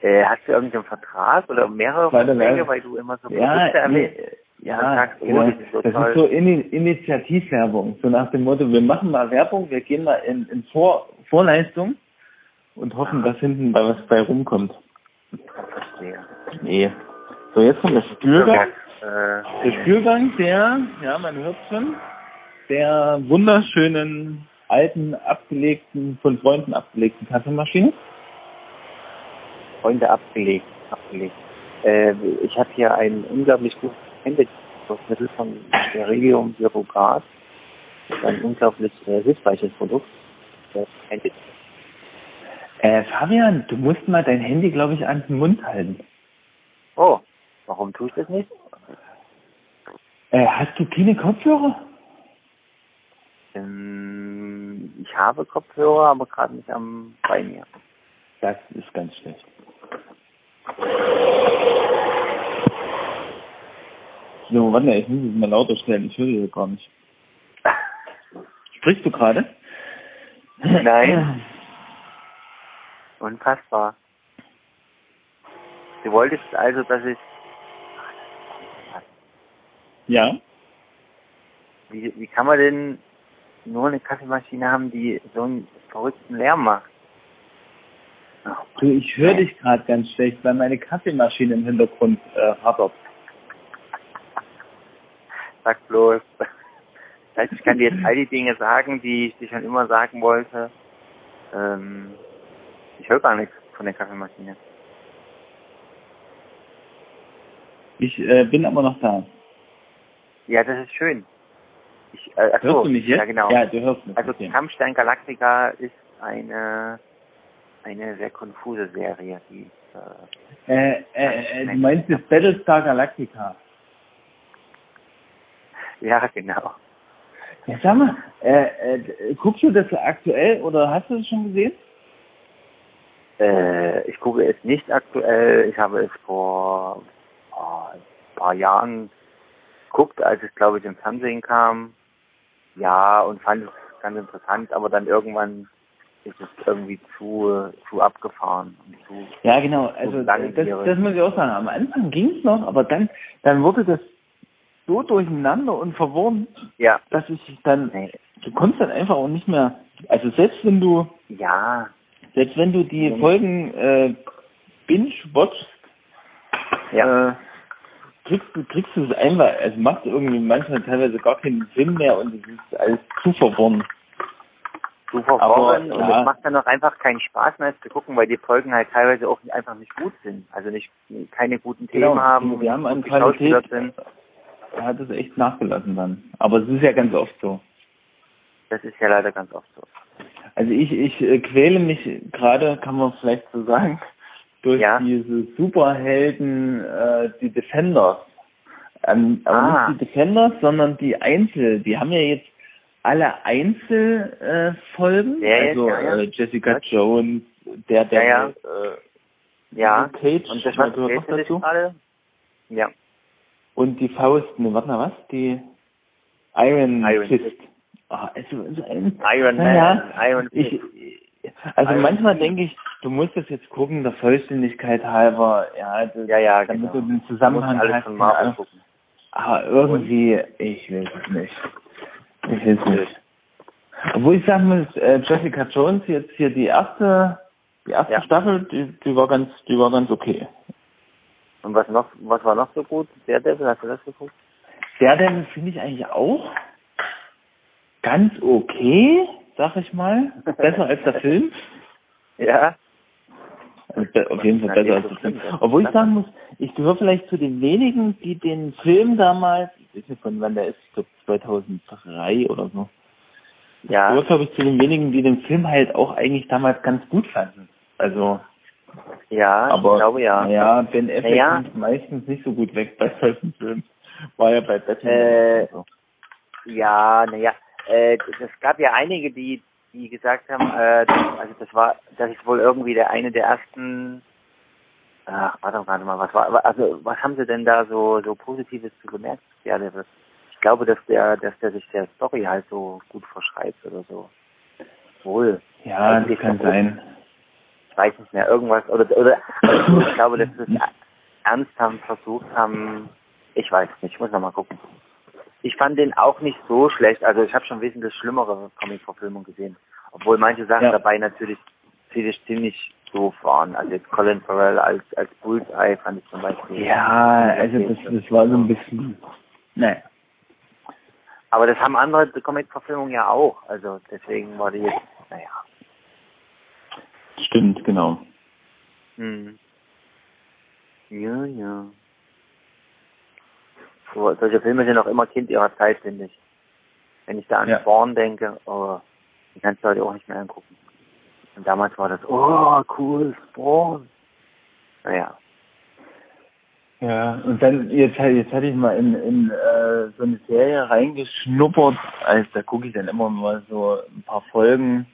Äh, hast du irgendeinen Vertrag oder mehrere Verträge, weil du immer so ja, erwähnst? Ja, sagst, genau. Oh, das, ist so, das ist so In Initiativwerbung. So nach dem Motto, wir machen mal Werbung, wir gehen mal in, in Vor Vorleistung und hoffen, dass hinten bei was bei rumkommt. Verstehe. Nee. So, jetzt kommt der Spülgang. Äh, der Spülgang, der, ja, man hört schon, der wunderschönen, alten, abgelegten, von Freunden abgelegten Kaffeemaschine. Freunde abgelegt, abgelegt. Äh, ich habe hier ein unglaublich gutes Händemittel von. Das ist ein unglaublich äh, hilfreiches Produkt. Das Handy. Äh, Fabian, du musst mal dein Handy, glaube ich, an den Mund halten. Oh, warum tue ich das nicht? Äh, hast du keine Kopfhörer? Ähm, ich habe Kopfhörer, aber gerade nicht am bei mir. Das ist ganz schlecht. So, warte, ich muss es mal lauter stellen, ich höre hier gar nicht. Sprichst du gerade? Nein. Unfassbar. Du wolltest also, dass ich... Ja? Wie, wie kann man denn nur eine Kaffeemaschine haben, die so einen verrückten Lärm macht? Du, ich höre dich gerade ganz schlecht, weil meine Kaffeemaschine im Hintergrund äh, hapert. Sag bloß. Das heißt, ich kann dir jetzt all die Dinge sagen, die ich dir schon immer sagen wollte. Ähm, ich höre gar nichts von der Kaffeemaschine. Ich äh, bin aber noch da. Ja, das ist schön. Ich, äh, achso, hörst du mich jetzt? Ja, genau. Ja, du hörst mich. Also okay. Kampfstein Galactica ist eine eine sehr konfuse Serie, die äh, äh, äh, du meinst das Battlestar Galactica? Ja, genau. Ja, sag mal, äh, äh, guckst du das aktuell oder hast du es schon gesehen? Äh, ich gucke es nicht aktuell. Ich habe es vor oh, ein paar Jahren geguckt, als es, glaube ich, im Fernsehen kam. Ja, und fand es ganz interessant, aber dann irgendwann ist es irgendwie zu, zu abgefahren und zu. Ja, genau. Also das, das muss ich auch sagen. Am Anfang ging es noch, aber dann, dann wurde das so durcheinander und verworren, ja. dass ich dann, du kommst dann einfach auch nicht mehr, also selbst wenn du, ja, selbst wenn du die. Folgen äh, binge-watchst, ja. äh, kriegst du, kriegst du es einfach, es macht irgendwie manchmal teilweise gar keinen Sinn mehr und es ist alles zu verworren. Zu verworren und es macht dann auch einfach keinen Spaß mehr zu gucken, weil die Folgen halt teilweise auch einfach nicht gut sind. Also nicht keine guten Themen genau, haben, wir haben an Qualität, sind er hat es echt nachgelassen dann. Aber es ist ja ganz oft so. Das ist ja leider ganz oft so. Also ich, ich äh, quäle mich gerade, kann man vielleicht so sagen, durch ja. diese Superhelden, äh, die Defenders. Ähm, aber ah. nicht die Defenders, sondern die Einzel. Die haben ja jetzt alle Einzelfolgen. Äh, also ja, ja. Äh, Jessica Jones, der, der ja, Äh, ja. Cage, und das gehört noch dazu. Ja. Und die Faust, ne, warte mal, was? Die Iron, Iron Fist. Fist. Oh, also, also ein, Iron Man, ja, Iron Fist. Ich, also manchmal denke ich, du musst das jetzt gucken, der Vollständigkeit halber, ja, das, ja, ja, damit genau. du den Zusammenhang alles hast. Marvel gucken. Aber irgendwie, ich will es nicht. Ich will es nicht. Obwohl ich sagen muss, äh, Jessica Jones jetzt hier die erste, die erste Ja. Staffel, die, die war ganz, die war ganz okay. Und was noch, was war noch so gut? Daredevil, hast du das geguckt? Daredevil finde ich eigentlich auch ganz okay, sag ich mal. Besser als der Film. Ja. Also auf jeden Fall besser als der Film. Obwohl ich sagen muss, ich gehöre vielleicht zu den wenigen, die den Film damals, ich weiß nicht von wann der ist, ich glaube 2003 oder so. Ich Ja. gehöre, glaube ich, zu den wenigen, die den Film halt auch eigentlich damals ganz gut fanden. Also, Ja, aber ich glaube ja. naja, Ben Affleck Naja. kommt meistens nicht so gut weg bei solchen Filmen. War ja bei Batman. Äh, so. Ja, naja, äh, es gab ja einige, die, die gesagt haben, äh, also das war, das ist wohl irgendwie der eine der ersten, ach, warte, warte mal, was war, also was haben sie denn da so, so Positives zu bemerkt? Ja, der, ich glaube, dass der, dass der sich der Story halt so gut verschreibt oder so. Wohl. Ja, das kann doch- sein. Ich weiß nicht mehr, irgendwas, oder, oder, ich glaube, dass sie es ernsthaft versucht haben, ich weiß nicht, ich muss noch mal gucken. Ich fand den auch nicht so schlecht. Also ich habe schon wesentlich schlimmere Comic-Verfilmungen gesehen. Obwohl manche Sachen Ja. dabei natürlich ziemlich, ziemlich doof waren. Also jetzt Colin Farrell als, als Bullseye fand ich zum Beispiel. Ja, also das, das war so ein bisschen, naja. Aber das haben andere Comic-Verfilmungen ja auch. Also deswegen war die jetzt, naja. Stimmt, genau. Hm. Ja, ja. So, solche Filme sind auch immer Kind ihrer Zeit, finde ich. Wenn ich da an Ja. Spawn denke, oh, die kannst du heute auch nicht mehr angucken. Und damals war das, oh, cool, Spawn. Naja. Ja, und dann, jetzt, jetzt hatte ich mal in, in äh, so eine Serie reingeschnuppert, also da gucke ich dann immer mal so ein paar Folgen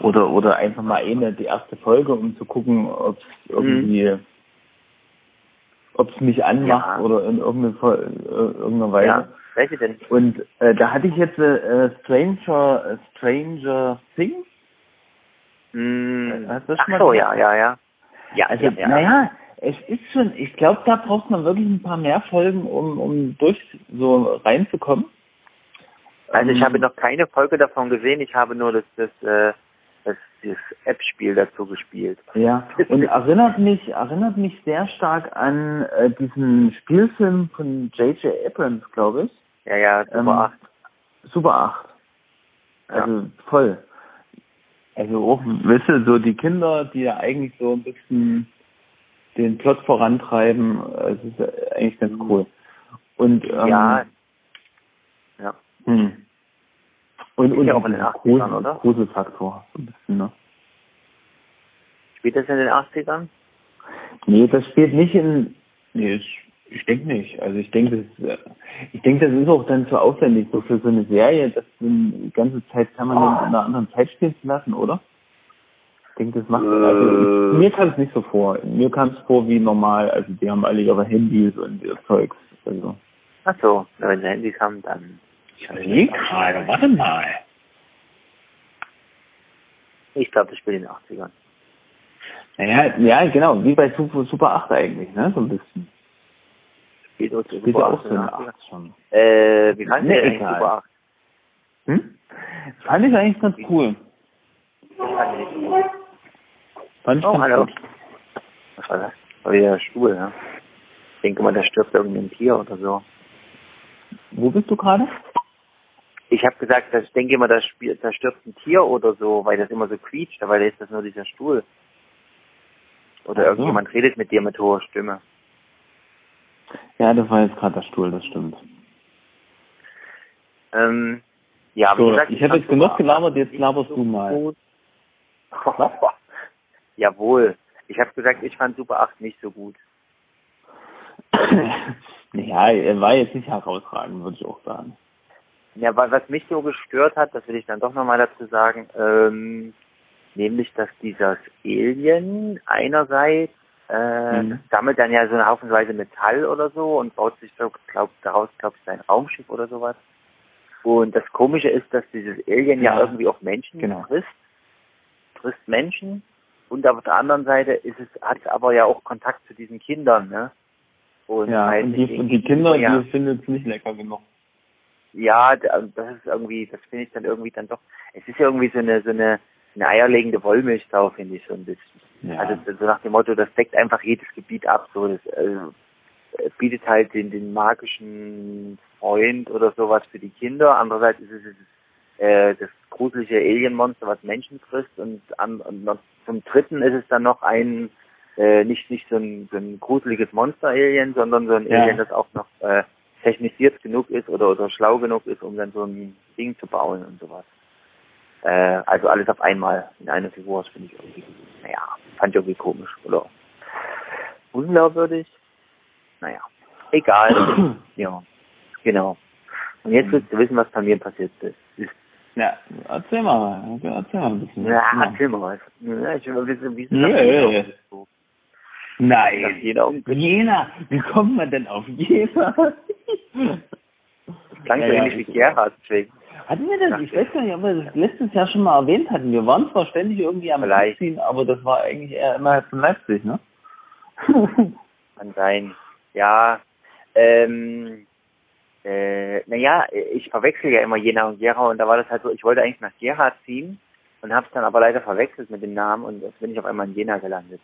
oder oder einfach mal eine, die erste Folge, um zu gucken, ob es irgendwie, ob es mich anmacht Ja. oder in irgendeiner, äh, irgendeiner Weise. Ja, welche denn? Und äh, da hatte ich jetzt äh, Stranger äh, Stranger Things. Hm. Hast du das Ach schon mal so, ja, ja, ja. Ja, Also, ja, ja. naja, es ist schon, ich glaube, da braucht man wirklich ein paar mehr Folgen, um, um durch so reinzukommen. Also ich Ähm, habe noch keine Folge davon gesehen, ich habe nur das, das, äh, das, das App-Spiel dazu gespielt. Ja, und erinnert mich, erinnert mich sehr stark an äh, diesen Spielfilm von J.J. Abrams, glaube ich. Ja, ja, Super Ähm, 8. Super 8. Ja. Also voll. Also auch, weißt du, so die Kinder, die ja eigentlich so ein bisschen den Plot vorantreiben. Es ist eigentlich ganz cool. Und ähm, ja. Ja. Hm. Und, und ja auch in den 80ern, oder? Gruselfaktor, so ein bisschen, ne? Spielt das in den 80ern? Nee, das spielt nicht in. Nee, ich, ich denke nicht. Also ich denke, das ich denke, das ist auch dann zu aufwendig, so für so eine Serie, das die ganze Zeit permanent oh. in einer anderen Zeit spielen zu lassen, oder? Ich denke, das macht äh. also ich, mir kam es nicht so vor. Mir kam es vor wie normal, also die haben alle ihre Handys und ihr Zeugs. Also. Ach so, wenn sie Handys haben, dann. Ich überlege gerade, warte mal. Ich glaube, das spielt in den 80ern. Naja, ja, genau, wie bei Super, Super 8 eigentlich, ne? So ein bisschen. Spielt auch, Spielt Super auch so eine 8 schon. Äh, wie fandest nee, du eigentlich Super 8? Hm? Fand ich eigentlich ganz cool. Fand ich. Fand ich Oh, hallo. gut. Was war das? War wieder der Stuhl, ne? Ich denke mal, da stirbt irgendein Tier oder so. Wo bist du gerade? Ich habe gesagt, dass ich denke immer, da, stirbt ein Tier oder so, weil das immer so quietscht, aber da ist das nur dieser Stuhl. Oder Ach so. irgendjemand redet mit dir mit hoher Stimme. Ja, das war jetzt gerade der Stuhl, das stimmt. Ähm, ja, So, gesagt, ich habe jetzt genug gelabert, 8 jetzt laberst du mal. Jawohl. Ich habe gesagt, ich fand Super 8 nicht so gut. ja, er war jetzt nicht herausragend, würde ich auch sagen. Ja, weil was mich so gestört hat, das will ich dann doch nochmal dazu sagen, ähm, nämlich, dass dieses Alien einerseits äh, Mhm. sammelt dann ja so eine Haufenweise Metall oder so und baut sich so, glaub, daraus, glaube ich, sein Raumschiff oder sowas. Und das Komische ist, dass dieses Alien ja, Ja. irgendwie auch Menschen Genau. frisst, frisst Menschen. Und auf der anderen Seite ist es, hat es aber ja auch Kontakt zu diesen Kindern, ne? Und ja, und die, und die Kinder, ja, die finden es nicht lecker genug. Ja, da- das ist irgendwie, das finde ich dann irgendwie dann doch, es ist ja irgendwie so eine, so eine, eine eierlegende Wollmilchsau, finde ich so ein bisschen. Ja. Also so nach dem Motto, das deckt einfach jedes Gebiet ab. So, das äh, bietet halt den, den magischen Freund oder sowas für die Kinder. Andererseits ist es äh, das gruselige Alienmonster, was Menschen frisst. Und, an, und noch zum Dritten ist es dann noch ein äh, nicht nicht so ein, so ein gruseliges Monster-Alien, sondern so ein Ja. Alien, das auch noch äh, technisiert genug ist oder oder schlau genug ist, um dann so ein Ding zu bauen und sowas. Äh, also alles auf einmal in einer Figur, das finde ich irgendwie, naja, fand ich irgendwie komisch oder unglaubwürdig. Naja, egal. ja, genau. Und jetzt willst du wissen, was bei mir passiert ist. ja, erzähl mal, erzähl mal ein bisschen. ja, erzähl mal was. Ja, ich will wissen, wie ist Nö. das denn so? Nach Nein, Jena. Jena, wie kommt man denn auf Jena? Klang so ja, ähnlich wie Gerhard, deswegen. Hatten wir das, ich weiß gar nicht, ob wir das letztes Jahr schon mal erwähnt hatten. Wir waren zwar ständig irgendwie am Vielleicht. Ziehen, aber das war eigentlich eher innerhalb von Leipzig, ne? Kann sein. Ja, ähm, äh, naja, ich verwechsel ja immer Jena und Gera und da war das halt so, ich wollte eigentlich nach Gera ziehen und habe es dann aber leider verwechselt mit dem Namen und jetzt bin ich auf einmal in Jena gelandet.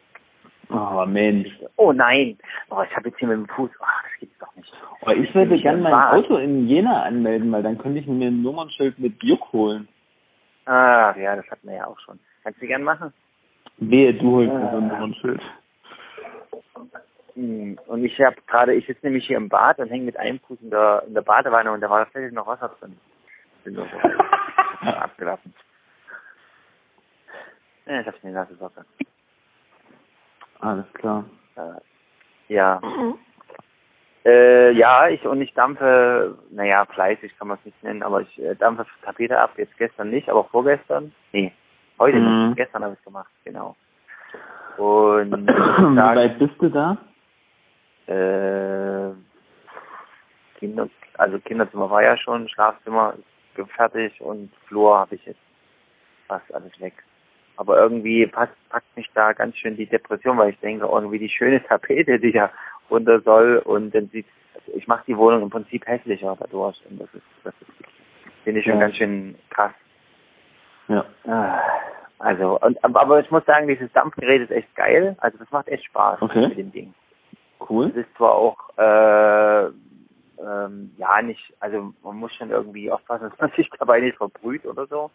Oh Mensch. Oh nein, oh, ich habe jetzt hier mit dem Fuß, ach, das gibt's doch nicht. Oh, ich würde gerne mein wahr. Auto in Jena anmelden, weil dann könnte ich mir ein Nummernschild mit Juck holen. Ah, ja, das hatten wir ja auch schon. Kannst du gern machen? Wehe, du holst mir Ah. so ein Nummernschild. Hm, Und ich habe gerade, ich sitze nämlich hier im Bad und hänge mit einem Fuß in der, in der Badewanne und da war tatsächlich noch Wasser drin. Bin so abgelassen. Ja, ich hab's in die nasse Socke. Alles klar. Äh, ja. Äh, ja, ich und ich dampfe, naja, fleißig kann man es nicht nennen, aber ich äh, dampfe Tapete ab, jetzt gestern nicht, aber vorgestern. Nee, heute Mhm. nicht, gestern habe ich gemacht, genau. Und Wie weit bist du da? äh, Kinder, also Kinderzimmer war ja schon, Schlafzimmer ist fertig und Flur habe ich jetzt fast alles weg. Aber irgendwie passt, packt mich da ganz schön die Depression, weil ich denke, irgendwie die schöne Tapete, die da runter soll und dann sieht, also ich mache die Wohnung im Prinzip hässlicher dadurch und das ist, das ist, finde ich schon Ja. ganz schön krass. Ja. Ah, Also, und, aber ich muss sagen, dieses Dampfgerät ist echt geil. Also das macht echt Spaß Okay. mit dem Ding. Cool. Es ist zwar auch, äh, ähm, ja, nicht, also man muss schon irgendwie aufpassen, dass man sich dabei nicht verbrüht oder so,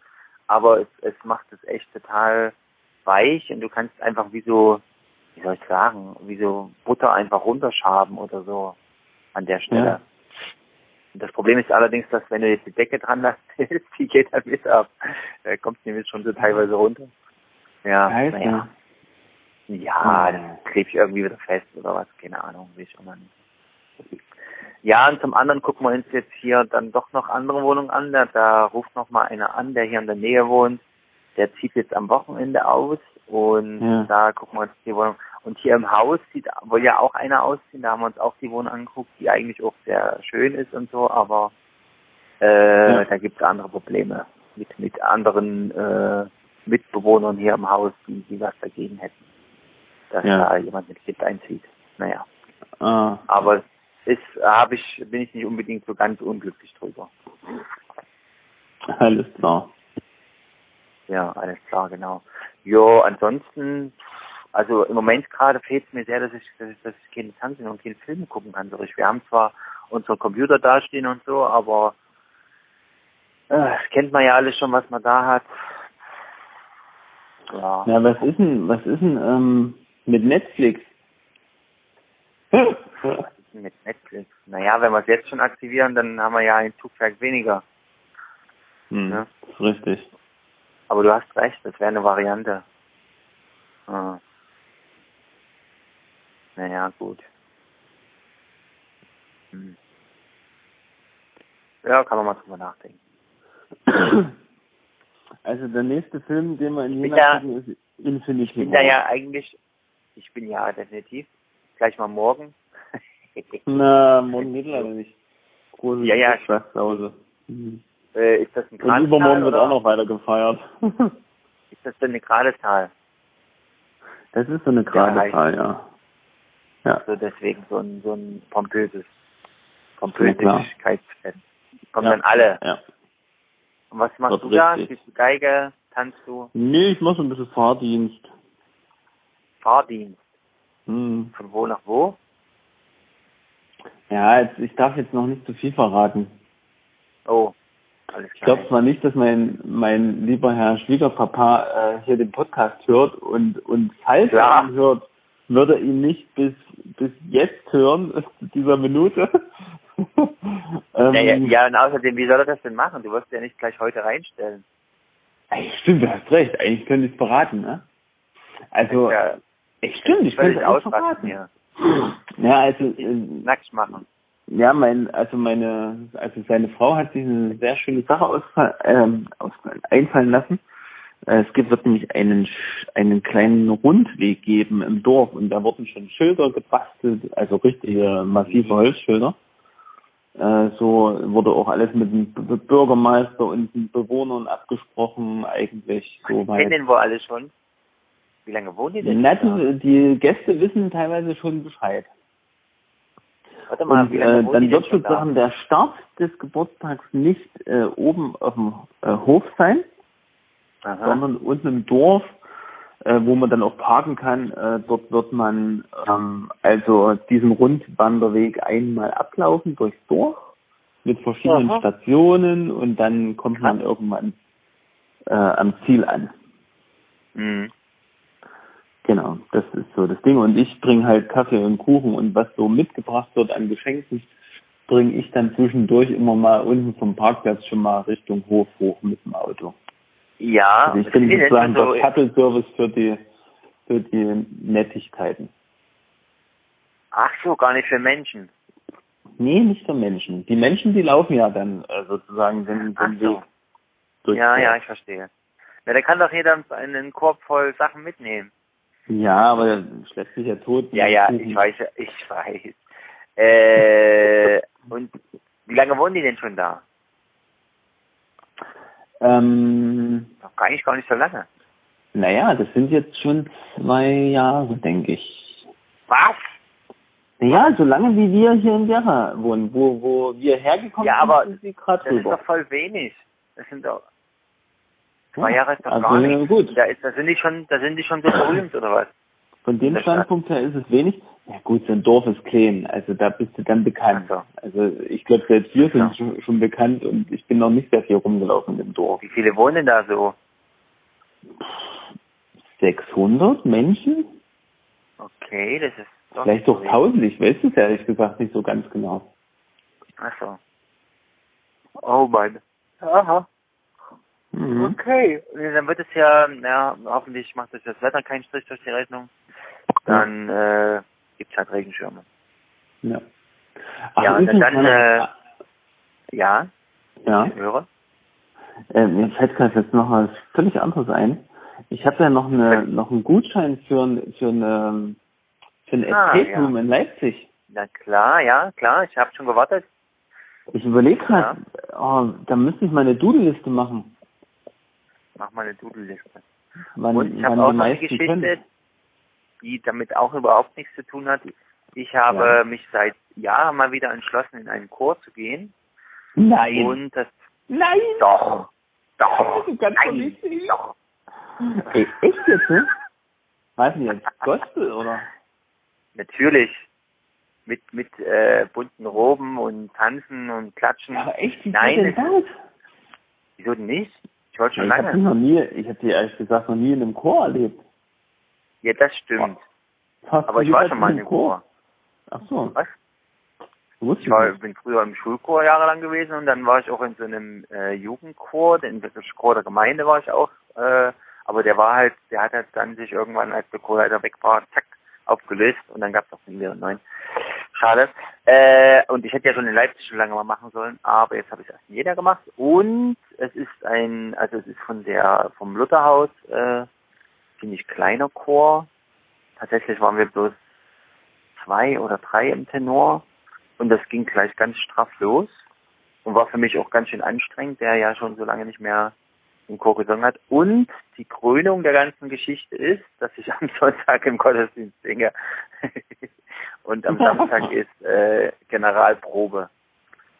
aber es, es macht es echt total weich und du kannst einfach wie so, wie soll ich sagen, wie so Butter einfach runterschaben oder so an der Stelle. Ja. Das Problem ist allerdings, dass wenn du jetzt die Decke dran lässt, die geht dann mit ab. Da kommt nämlich schon so teilweise runter. Ja, naja. Ja, dann klebe ich irgendwie wieder fest oder was, keine Ahnung, wie ich immer nicht. Ja, und zum anderen gucken wir uns jetzt hier dann doch noch andere Wohnungen an. Da, da ruft noch mal einer an, der hier in der Nähe wohnt. Der zieht jetzt am Wochenende aus und ja. da gucken wir uns die Wohnung. Und hier im Haus sieht wohl ja auch einer ausziehen. Da haben wir uns auch die Wohnung angeguckt, die eigentlich auch sehr schön ist und so, aber äh, ja. da gibt es andere Probleme mit mit anderen äh, Mitbewohnern hier im Haus, die, die was dagegen hätten, dass ja. da jemand mit Kind einzieht. Naja. Ah. Aber ist habe ich bin ich nicht unbedingt so ganz unglücklich drüber. Alles klar. Ja, alles klar, genau. Jo, ansonsten, also im Moment gerade fehlt es mir sehr, dass ich, dass ich, dass ich keinen Fernsehen und keinen Film gucken kann. So Wir haben zwar unsere Computer dastehen und so, aber äh, das kennt man ja alles schon, was man da hat. Ja. Ja, was ist denn, was ist denn ähm, mit Netflix? denn mit Netflix? Naja, wenn wir es jetzt schon aktivieren, dann haben wir ja ein Zugwerk weniger. Hm, ja? richtig. Aber du hast recht, das wäre eine Variante. Ah. Naja, gut. Hm. Ja, kann man mal drüber nachdenken. Also der nächste Film, den wir in Jena gucken, ist Infinity Ich bin da ja eigentlich, ich bin ja definitiv, gleich mal morgen. Na, morgen geht leider nicht. Große ja, ja. zu Hause. Mhm. Äh, ist das ein Grad Und übermorgen wird auch noch weiter gefeiert. ist das denn eine gerade Zahl? Das ist so eine gerade Zahl, ja. Ja. Also deswegen so ein, so ein pompöses, Pompösigkeitsfest. Kommen ja. dann alle. Ja. Und was machst du da? Spielst du Geige? Tanzt du? Nee, ich mach so ein bisschen Fahrdienst. Fahrdienst? Hm. Von wo nach wo? Ja, jetzt, ich darf jetzt noch nicht zu viel verraten. Oh, ich glaube zwar nicht, dass mein mein lieber Herr Schwiegerpapa äh, hier den Podcast hört und und falls Klar. er ihn hört, würde er ihn nicht bis bis jetzt hören, dieser Minute. ähm, ja, ja, ja, und außerdem, wie soll er das denn machen? Du wirst ja nicht gleich heute reinstellen. Ey, stimmt, du hast recht. Eigentlich könnte ich es beraten, ne? Also, ja, ich stimmt, ich könnte es verraten. Ja. Ja, also äh, nackt machen. Ja, mein, also meine, also seine Frau hat sich eine sehr schöne Sache ausfall, ähm, aus, einfallen lassen. Äh, es gibt, wird nämlich einen, einen kleinen Rundweg geben im Dorf und da wurden schon Schilder gebastelt, also richtige massive Holzschilder. Äh, so wurde auch alles mit dem Bürgermeister und den Bewohnern abgesprochen, eigentlich so Kennen wohl alle schon? Wie lange wohnen die denn? Na, die, die Gäste wissen teilweise schon Bescheid. Warte mal, und äh, dann wird sozusagen der Start des Geburtstags nicht äh, oben auf dem äh, Hof sein, Aha. sondern unten im Dorf, äh, wo man dann auch parken kann. Äh, dort wird man ähm, also diesen Rundwanderweg einmal ablaufen durchs Dorf mit verschiedenen Aha. Stationen und dann kommt man irgendwann äh, am Ziel an. Mhm. Genau, das ist so das Ding. Und ich bringe halt Kaffee und Kuchen und was so mitgebracht wird an Geschenken, bringe ich dann zwischendurch immer mal unten vom Parkplatz schon mal Richtung Hof hoch mit dem Auto. Ja, also ich bin sozusagen so der Shuttle-Service für die, für die Nettigkeiten. Ach so, gar nicht für Menschen. Nee, nicht für Menschen. Die Menschen, die laufen ja dann äh, sozusagen den, den so. Weg. Ja, ja, ich verstehe. Ja, da kann doch jeder einen Korb voll Sachen mitnehmen. Ja, aber schleppt sich ja tot. Ja, ja, ich weiß, ich weiß. Äh, und wie lange wohnen die denn schon da? Ähm, Noch gar nicht, gar nicht so lange. Naja, das sind jetzt schon zwei Jahre, denke ich. Was? Ja, so lange wie wir hier in Gera wohnen, wo, wo wir hergekommen ja, aber sind, sie gerade Das rüber. ist doch voll wenig. Das sind doch Zwei Jahre ist doch also, gar nicht. Gut. Da, ist, da sind die schon, da sind die schon so berühmt oder was? Von dem Standpunkt her ist es wenig. Ja gut, so ein Dorf ist klein, also da bist du dann bekannt. So. Also ich glaube, selbst wir sind schon, schon, bekannt und ich bin noch nicht sehr viel rumgelaufen im Dorf. Wie viele wohnen da so? 600 Menschen? Okay, das ist doch Vielleicht doch tausend, ich weiß es ehrlich gesagt nicht so ganz genau. Ach so. Oh mein. Aha. Mhm. Okay, dann wird es ja, ja, hoffentlich macht euch das Wetter keinen Strich durch die Rechnung. Dann äh, gibt's halt Regenschirme. Ja. Ach, ja, und dann, äh, ja. Ja. Ich höre. Äh, mir fällt gerade jetzt noch was völlig anderes ein. Ich habe ja noch eine noch einen Gutschein für ein für eine für ein ah, Escape Room ja. in Leipzig. Na klar, ja, klar, ich habe schon gewartet. Ich überlege gerade, ja. oh, da müsste ich meine Doodle-Liste machen. Mach mal eine Doodle-Liste. Und ich habe auch noch eine Geschichte, können. die damit auch überhaupt nichts zu tun hat. Ich habe ja. mich seit Jahren mal wieder entschlossen, in einen Chor zu gehen. Nein. Und das Nein. Doch. Doch. Du kannst Nein. nicht sehen. Doch. Ey, echt jetzt, ne? Weiß nicht, jetzt Gospel, oder? Natürlich. Mit, mit äh, bunten Roben und Tanzen und Klatschen. Aber echt, wie Nein, denn das? Wieso denn nicht? Ich wollte schon ich lange. Hab noch nie, ich habe die ehrlich gesagt noch nie in einem Chor erlebt. Ja, das stimmt. Aber ich war schon mal in einem Chor. Chor. Ach so. Was? Ich war, bin früher im Schulchor jahrelang gewesen und dann war ich auch in so einem äh, Jugendchor, den Chor der Gemeinde war ich auch, äh, aber der war halt, der hat halt dann sich irgendwann, als der Chorleiter weg war, zack, aufgelöst und dann gab es auch nie und neun. Schade. Äh, und ich hätte ja schon in Leipzig schon lange mal machen sollen, aber jetzt habe ich es erst in jeder gemacht und es ist ein, also es ist von der, vom Lutherhaus, äh, ziemlich kleiner Chor. Tatsächlich waren wir bloß zwei oder drei im Tenor und das ging gleich ganz straff los und war für mich auch ganz schön anstrengend, der ja schon so lange nicht mehr im Chor gesungen hat. Und die Krönung der ganzen Geschichte ist, dass ich am Sonntag im Gottesdienst singe. und am Samstag ist äh, Generalprobe.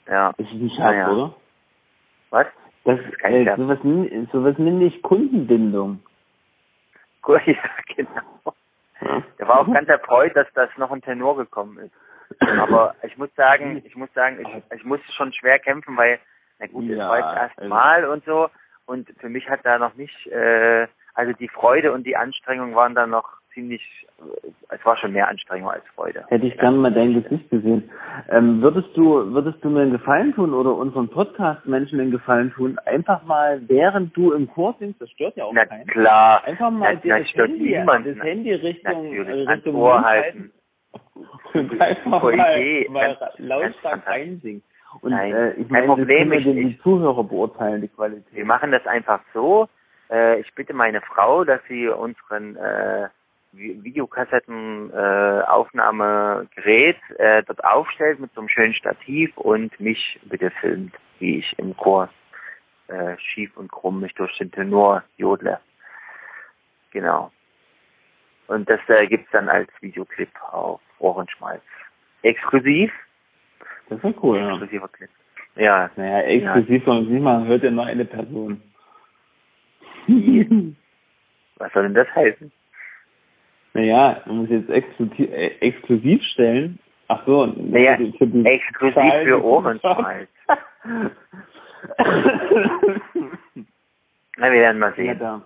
Ja. Ist nicht hart, ja. oder? Was? Das, ist kein äh, sowas, sowas nenne ich Kundenbindung. Ja, genau. Der war auch ganz erfreut, dass das noch ein Tenor gekommen ist. Aber ich muss sagen, ich muss sagen, ich, ich muss schon schwer kämpfen, weil, na gut, es ja, war das erste also Mal und so. Und für mich hat da noch nicht, äh, also die Freude und die Anstrengung waren da noch ziemlich, äh, es war schon mehr Anstrengung als Freude. Hätte ich gerne mal dein Gesicht gesehen. Ähm, würdest du, würdest du mir einen Gefallen tun oder unseren Podcast-Menschen einen Gefallen tun? Einfach mal, während du im Chor singst, das stört ja auch Na keinen. klar. Einfach mal Na, das, Handy, das Handy Richtung, Natürlich, Richtung Ohr halten. Und einfach mal, Idee. mal lautstark einsingen. Und Nein, äh, ich meine, Problem, ich, die Zuhörer beurteilen, die Qualität. Wir machen das einfach so. Äh, ich bitte meine Frau, dass sie unseren äh, Videokassetten äh, Aufnahmegerät äh, dort aufstellt mit so einem schönen Stativ und mich bitte filmt, wie ich im Chor äh, schief und krumm mich durch den Tenor jodle. Genau. Und das äh, gibt's dann als Videoclip auf Ohrenschmalz. Exklusiv. Das ist ja cool, ja. Exklusiver Clip. Ja. Naja, exklusiv ja. man hört ja nur eine Person. Was soll denn das heißen? Naja, man muss jetzt exklusiv, äh, exklusiv stellen. Ach so. Naja, exklusiv für Ohrenschmalz. Na, wir werden mal sehen. Ja,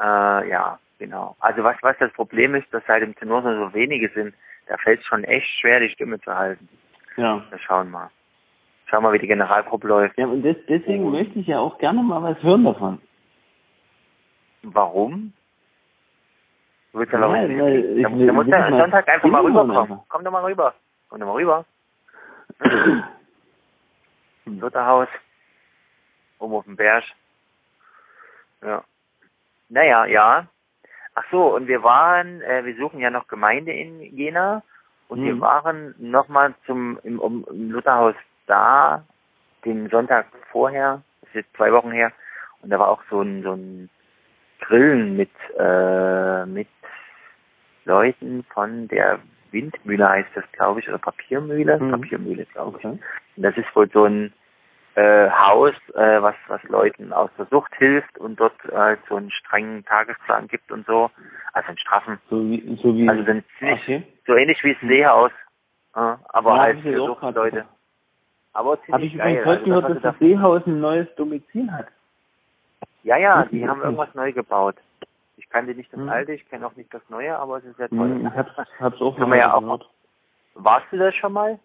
äh, ja. Genau. Also was, was das Problem ist, dass halt im Tenor so wenige sind, da fällt es schon echt schwer, die Stimme zu halten. Ja. Wir schauen mal. Schauen mal, wie die Generalprobe läuft. Ja, und das, deswegen und möchte ich ja auch gerne mal was hören davon. Warum? Du willst ja, ja weil ich, da, will, da muss der Sonntag einfach mal rüberkommen. Komm doch mal rüber. Komm doch mal rüber. Im Lutherhaus. Oben auf dem Berg. Ja. Naja, ja. Ach so, und wir waren, äh, wir suchen ja noch Gemeinde in Jena und mhm. wir waren nochmal zum im, um, im Lutherhaus da, den Sonntag vorher, das ist jetzt zwei Wochen her, und da war auch so ein so ein Grillen mit äh, mit Leuten von der Windmühle heißt das, glaube ich, oder Papiermühle, mhm. Papiermühle, glaube ich. Okay. Und das ist wohl so ein äh, Haus, äh, was was Leuten aus der Sucht hilft und dort äh, so einen strengen Tagesplan gibt und so, also einen straffen. So wie, so wie also sind ziemlich, okay. so ähnlich wie das Seehaus, äh, aber ja, halt für Suchtleute. Aber ziemlich Habe ich geil. heute gehört, dass das Seehaus ein neues Domizil hat. Ja, ja, die haben irgendwas neu gebaut. Ich kannte nicht das Mhm. alte, ich kenne auch nicht das neue, aber es ist sehr toll. Hm, Ich hab's, hab's auch noch ja mal auch- gehört. Warst du das schon mal?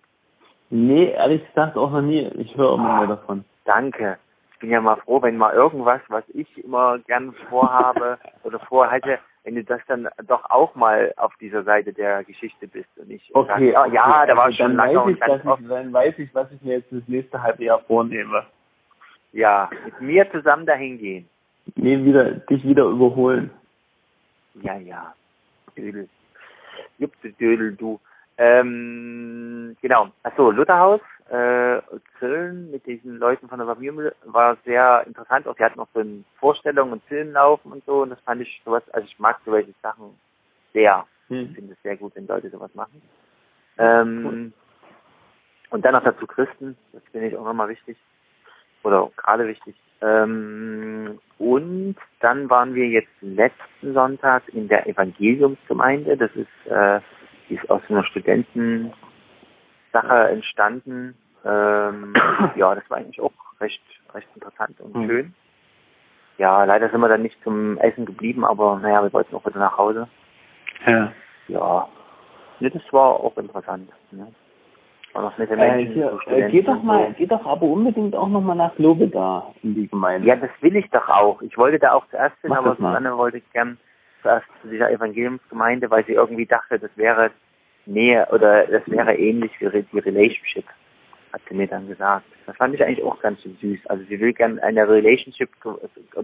Nee, ehrlich gesagt auch noch nie. Ich höre immer mehr davon. Danke. Ich bin ja mal froh, wenn mal irgendwas, was ich immer gern vorhabe oder vorhatte, wenn du das dann doch auch mal auf dieser Seite der Geschichte bist und ich sag, Okay, ja, ja, okay, da war also schon dann lange weiß und ich, ganz oft. ich, Dann weiß ich, was ich mir jetzt das nächste halbe Jahr vornehme. Ja, mit mir zusammen dahin gehen. Nee, wieder, dich wieder überholen. Ja, ja. Dödel. Jupse Dödel, du. Ähm, genau. Achso, Lutherhaus, äh, Köln mit diesen Leuten von der Familie war sehr interessant. Auch die hatten noch so eine Vorstellung und Film laufen und so. Und das fand ich sowas, also ich mag solche Sachen sehr. Ich Hm. finde es sehr gut, wenn Leute sowas machen. Ähm, und dann noch dazu Christen, das finde ich auch nochmal wichtig. Oder gerade wichtig. Ähm, und dann waren wir jetzt letzten Sonntag in der Evangeliumsgemeinde. Das ist, äh, die ist aus einer Studentensache entstanden. Ähm, ja, das war eigentlich auch recht, recht interessant und Mhm. schön. Ja, leider sind wir dann nicht zum Essen geblieben, aber naja, wir wollten auch wieder nach Hause. Ja. Ja, nee, das war auch interessant. Ne? Noch nette Äh, Menschen. hier, so äh, geh doch mal, geh doch aber unbedingt auch nochmal nach Lobeda in die Gemeinde. Ja, das will ich doch auch. Ich wollte da auch zuerst hin, Mach aber mal. Susanne wollte gern zuerst zu dieser Evangeliumsgemeinde, weil sie irgendwie dachte, das wäre näher oder das wäre ähnlich wie die Relationship, hat sie mir dann gesagt. Das fand ich eigentlich auch ganz süß. Also sie will gern eine Relationship, also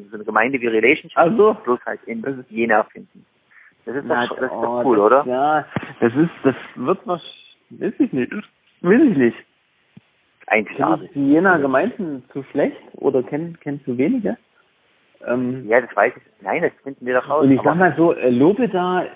so eine Gemeinde wie Relationship, Also, bloß halt in Jena finden. Das ist doch, Na, das ist oh, doch cool, das, oder? Ja, das ist, das wird was, weiß ich nicht, weiß ich nicht. Einzigartig. Kennst du Jena Gemeinden zu schlecht oder kenn, kennst du wenige? Ähm, Ja, das weiß ich. Nein, das finden wir doch raus. und ich sag mal so, äh, Lobeda äh,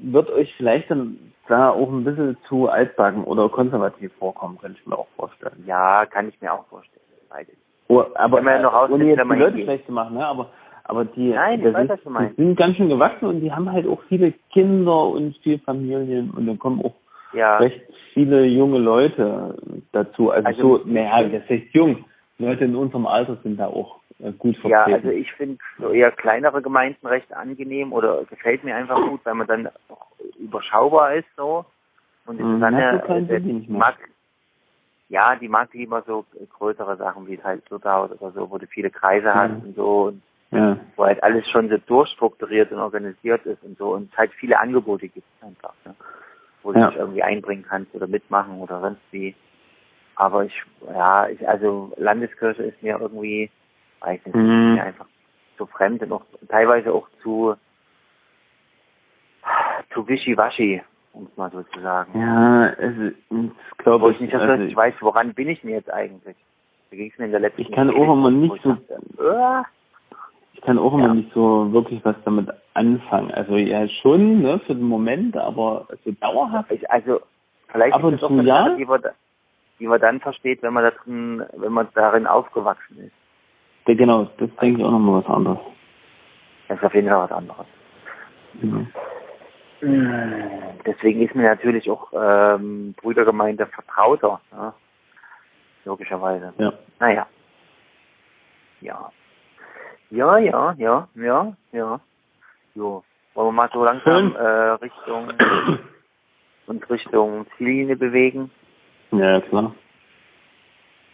wird euch vielleicht dann da auch ein bisschen zu altbacken oder konservativ vorkommen, könnte ich mir auch vorstellen. Ja, kann ich mir auch vorstellen. Beides. Oh, aber Kann man ja noch rausfinden, ohne jetzt wenn die Leute schlecht zu machen, ne? aber aber die, Nein, ich weiß, ist, was du meinst. die sind ganz schön gewachsen und die haben halt auch viele Kinder und viele Familien und dann kommen auch Ja. recht viele junge Leute dazu. Also, Also- so, naja, das heißt jung. Leute in unserem Alter sind da auch äh, gut Ja, vertreten. also ich finde so eher kleinere Gemeinden recht angenehm oder gefällt mir einfach gut, weil man dann auch überschaubar ist so. Und die Mhm, Susanne, so klein äh, mehr. mag, ja, die mag lieber so größere Sachen wie halt Lutherhaus oder so, wo du viele Kreise hast Mhm. und so und ja. wo halt alles schon so durchstrukturiert und organisiert ist und so und es halt viele Angebote gibt einfach, ne? Wo du Ja. dich irgendwie einbringen kannst oder mitmachen oder sonst wie. Aber ich, ja, ich, also Landeskirche ist mir irgendwie, weiß nicht, Mhm. ist mir einfach zu fremd und auch teilweise auch zu, zu wischiwaschi, um es mal so zu sagen. Ja, es das glaube ich, ich nicht so also, richtig weiß, woran bin ich denn jetzt eigentlich? Da ging es mir in der letzten Ich kann auch immer nicht ich so- dachte, äh, ich kann auch immer Ja. nicht so wirklich was damit anfangen. Also ja schon, ne, für den Moment, aber so dauerhaft. Ich, also, vielleicht Ab ist und es auch eine. Sache, die man, die man dann versteht, wenn man da drin, wenn man darin aufgewachsen ist. Ja, genau, das denke ich auch nochmal was anderes. Das ist auf jeden Fall was anderes. Ja. Deswegen ist mir natürlich auch ähm, Brüdergemeinde vertrauter, ja? logischerweise. ja. Naja. Ja. Ja, ja, ja, ja, ja. Jo. Wollen wir mal so langsam äh, Richtung und Richtung Ziellinie bewegen? Ja, klar.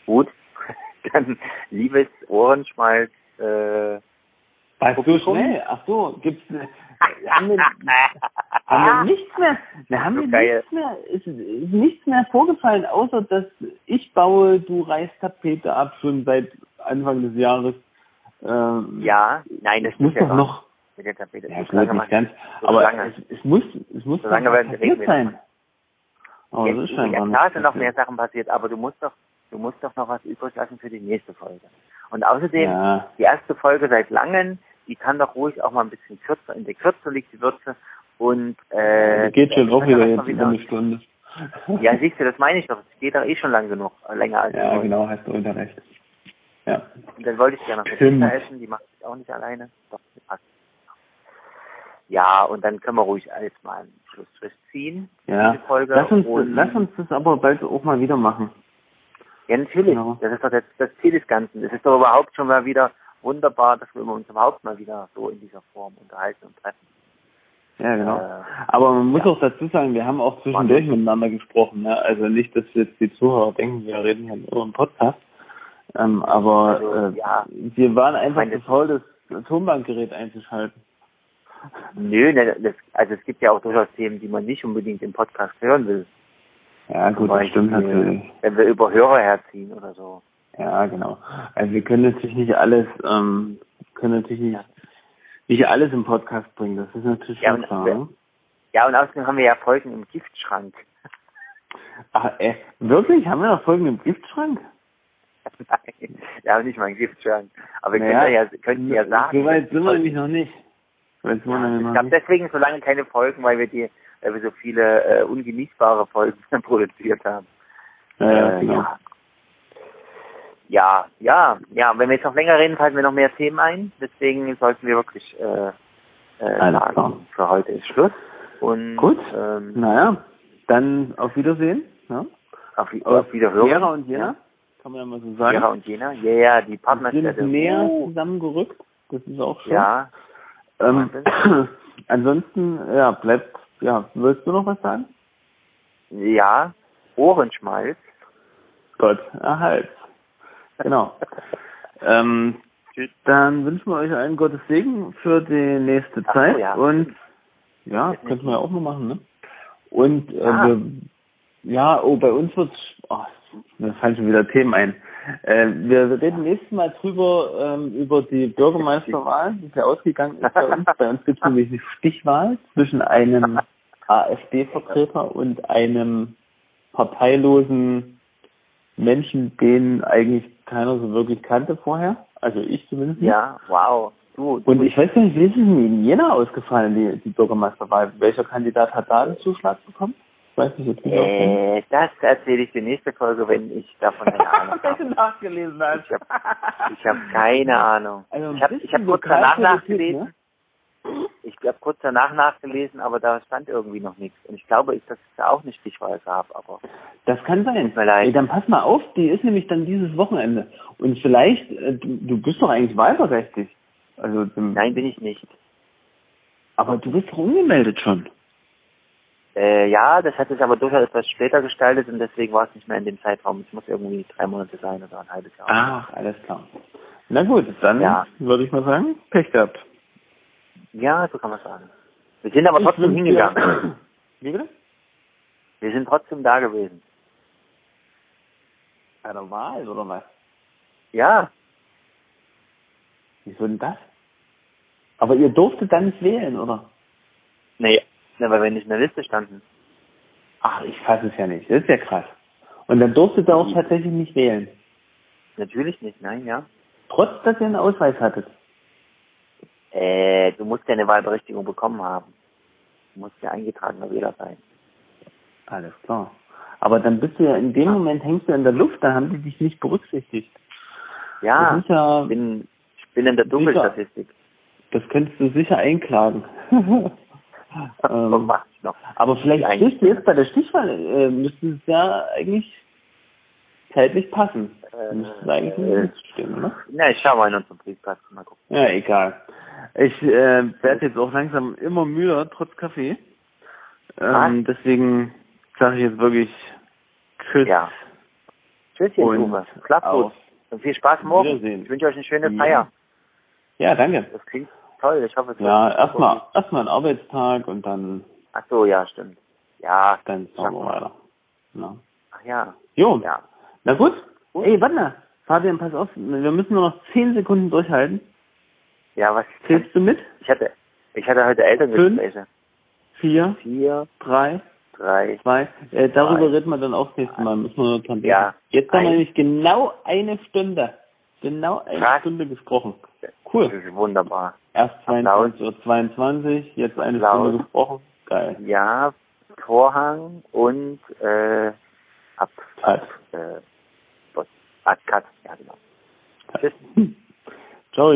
Gut. Dann liebes Ohrenschmalz, äh, so Publikum? schnell. Ach so, gibt's haben wir, haben wir nichts mehr, wir haben wir geil. nichts mehr, ist, ist nichts mehr vorgefallen, außer dass ich baue, du reißt Tapete ab, schon seit Anfang des Jahres. Ähm, ja, nein, das muss doch noch, mit der Tapete. ja, lange nicht ganz, so aber lange. es, es muss, es muss So lange passiert reden. sein. Aber das ist ja, klar sind noch mehr Sachen passiert, aber du musst doch, du musst doch noch was übrig lassen für die nächste Folge. Und außerdem, Ja, die erste Folge seit langem, die kann doch ruhig auch mal ein bisschen kürzer, in der Kürze liegt die Würze und äh, geht schon auch wieder jetzt mal über eine Stunde. Ja, siehst du, das meine ich doch. Es geht doch eh schon lang genug, länger als Ja, genau, hast du unter recht. Ja. Und dann wollte ich gerne noch Stimmt. Pizza essen, die macht ich auch nicht alleine. Doch, passt. Ja, und dann können wir ruhig jetzt mal einen Schlussstrich ziehen. Ja. Folge. Lass uns, und, lass uns das aber bald auch mal wieder machen. Ja, natürlich. Genau. Das ist doch das, das Ziel des Ganzen. Es ist doch überhaupt schon mal wieder wunderbar, dass wir uns überhaupt mal wieder so in dieser Form unterhalten und treffen. Ja, genau. Äh, Aber man muss ja. auch dazu sagen, wir haben auch zwischendurch miteinander gesprochen. Ne? Also nicht, dass jetzt die Zuhörer denken, wir reden hier nur im Podcast. Ähm, aber also, äh, ja. wir waren einfach zu faul, das Tonbandgerät einzuschalten. Nö, ne, das, also es gibt ja auch durchaus Themen, die man nicht unbedingt im Podcast hören will. Ja, gut, das stimmt natürlich. Wenn wir über Hörer herziehen oder so. Ja, genau. Also wir können natürlich nicht alles, ähm, können natürlich nicht, nicht alles im Podcast bringen. Das ist natürlich ja, klar. Wir, ja, und außerdem haben wir ja Folgen im Giftschrank. Ach, äh, wirklich? Haben wir noch Folgen im Giftschrank? Nein, wir haben nicht mal einen Giftschrank. Aber wir naja, können ja, könnten ja sagen. So weit sind wir nämlich noch nicht. Ja, ich glaube deswegen so lange keine Folgen, weil wir die, weil wir so viele äh, ungenießbare Folgen produziert haben. Ja, ja, äh, genau. ja. Ja, ja, ja. Wenn wir jetzt noch länger reden, fallen mir noch mehr Themen ein. Deswegen sollten wir wirklich äh, äh, sagen, für heute ist Schluss. Und, Gut. Ähm, naja, dann auf Wiedersehen. Ja? Auf, auf Wiederhören. Gera und Jena, ja. kann man ja mal so sagen. Gera und Jena, ja, ja, die Partnerstädte. sind mehr uh. zusammengerückt, das ist auch schon. Ja. Ähm, ansonsten, ja, bleibt, ja, willst du noch was sagen? Ja, Ohrenschmalz. Gott erhalt. Genau. ähm, dann wünschen wir euch allen Gottes Segen für die nächste Zeit. So, ja. Und ja, das könnten wir ja auch noch machen, ne? Und äh, ah. wir, ja, oh, bei uns wird oh, mir fallen schon wieder Themen ein. Äh, wir reden nächstes Mal drüber ähm, über die Bürgermeisterwahl, die ja ausgegangen ist bei uns. bei uns gibt es nämlich eine Stichwahl zwischen einem AfD-Vertreter und einem parteilosen Menschen, den eigentlich keiner so wirklich kannte vorher. Also ich zumindest. Nicht. Ja, wow. Du, du und ich weiß nicht, wie ist es in Jena ausgefallen, die, die Bürgermeisterwahl? Welcher Kandidat hat da den Zuschlag bekommen? Ich weiß nicht, äh, Das erzähle ich die nächste Folge, wenn ich davon eine Ahnung habe. nachgelesen hast. Ich habe hab keine Ahnung. Also ich habe ich hab kurz danach nachgelesen. Ne? Ich habe kurz danach nachgelesen, aber da stand irgendwie noch nichts. Und ich glaube, dass es da auch eine Stichwahl gab, aber. Das kann sein. Ey, dann pass mal auf, die ist nämlich dann dieses Wochenende. Und vielleicht, äh, du, du bist doch eigentlich wahlberechtigt. Also, Nein, bin ich nicht. Aber du bist doch umgemeldet schon. Äh, ja, das hat sich aber durchaus etwas später gestaltet und deswegen war es nicht mehr in dem Zeitraum. Es muss irgendwie drei Monate sein oder ein halbes Jahr. Ach, alles klar. Na gut, dann ja. würde ich mal sagen, Pech gehabt. Ja, so kann man sagen. Wir sind aber trotzdem hingegangen. Wie bitte? Wir sind trotzdem da gewesen. Bei der Wahl, oder was? Ja. Wieso denn das? Aber ihr durftet dann nicht wählen, oder? Nee, weil wir nicht in der Liste standen. Ach, ich fasse es ja nicht. Das ist ja krass. Und dann durftet ihr auch tatsächlich nicht wählen? Natürlich nicht, nein, ja. Trotz, dass ihr einen Ausweis hattet? Äh, du musst ja eine Wahlberechtigung bekommen haben. Du musst ja eingetragener Wähler sein. Alles klar. Aber dann bist du ja in dem Moment hängst du in der Luft, da haben die dich nicht berücksichtigt. Ja, ja ich bin, ich bin in der Dunkelstatistik. Das könntest du sicher einklagen. ähm, aber vielleicht du jetzt bei der Stichwahl, äh, müsste es ja eigentlich zeitlich passen. Äh, müsste eigentlich äh, stimmen, ne? Na, ich schau mal in unseren Briefkasten, mal gucken. Ja, egal. Ich äh, werde jetzt auch langsam immer müder, trotz Kaffee. Ähm, deswegen sage ich jetzt wirklich Tschüss. Ja. Tschüsschen, Uwe. Klappt gut. Und viel Spaß morgen. Ich wünsche euch eine schöne Feier. Ja, danke. Das klingt toll. Ich hoffe, es Ja, erstmal erstmal ein Arbeitstag und dann. Ach so, ja, stimmt. Ja. Dann schauen wir weiter. Na. Ach ja. Jo. Ja. Na gut. gut. Ey, warte mal. Fabian, pass auf. Wir müssen nur noch zehn Sekunden durchhalten. Ja, was zählst du mit? Ich hatte, ich hatte heute Elterngespräche. Fünf, vier, vier, drei, drei, zwei. Äh, darüber reden wir dann auch das nächste Mal. Müssen wir nur dran Ja. Jetzt haben wir nämlich genau eine Stunde. Genau eine Krass. Stunde gesprochen. Cool. Das ist wunderbar. Erst 22 Uhr 22, jetzt eine Applaus. Stunde gesprochen. Geil. Ja, Vorhang und äh, ab, ab äh, Cut. Ja, genau. Tschüss. Ciao.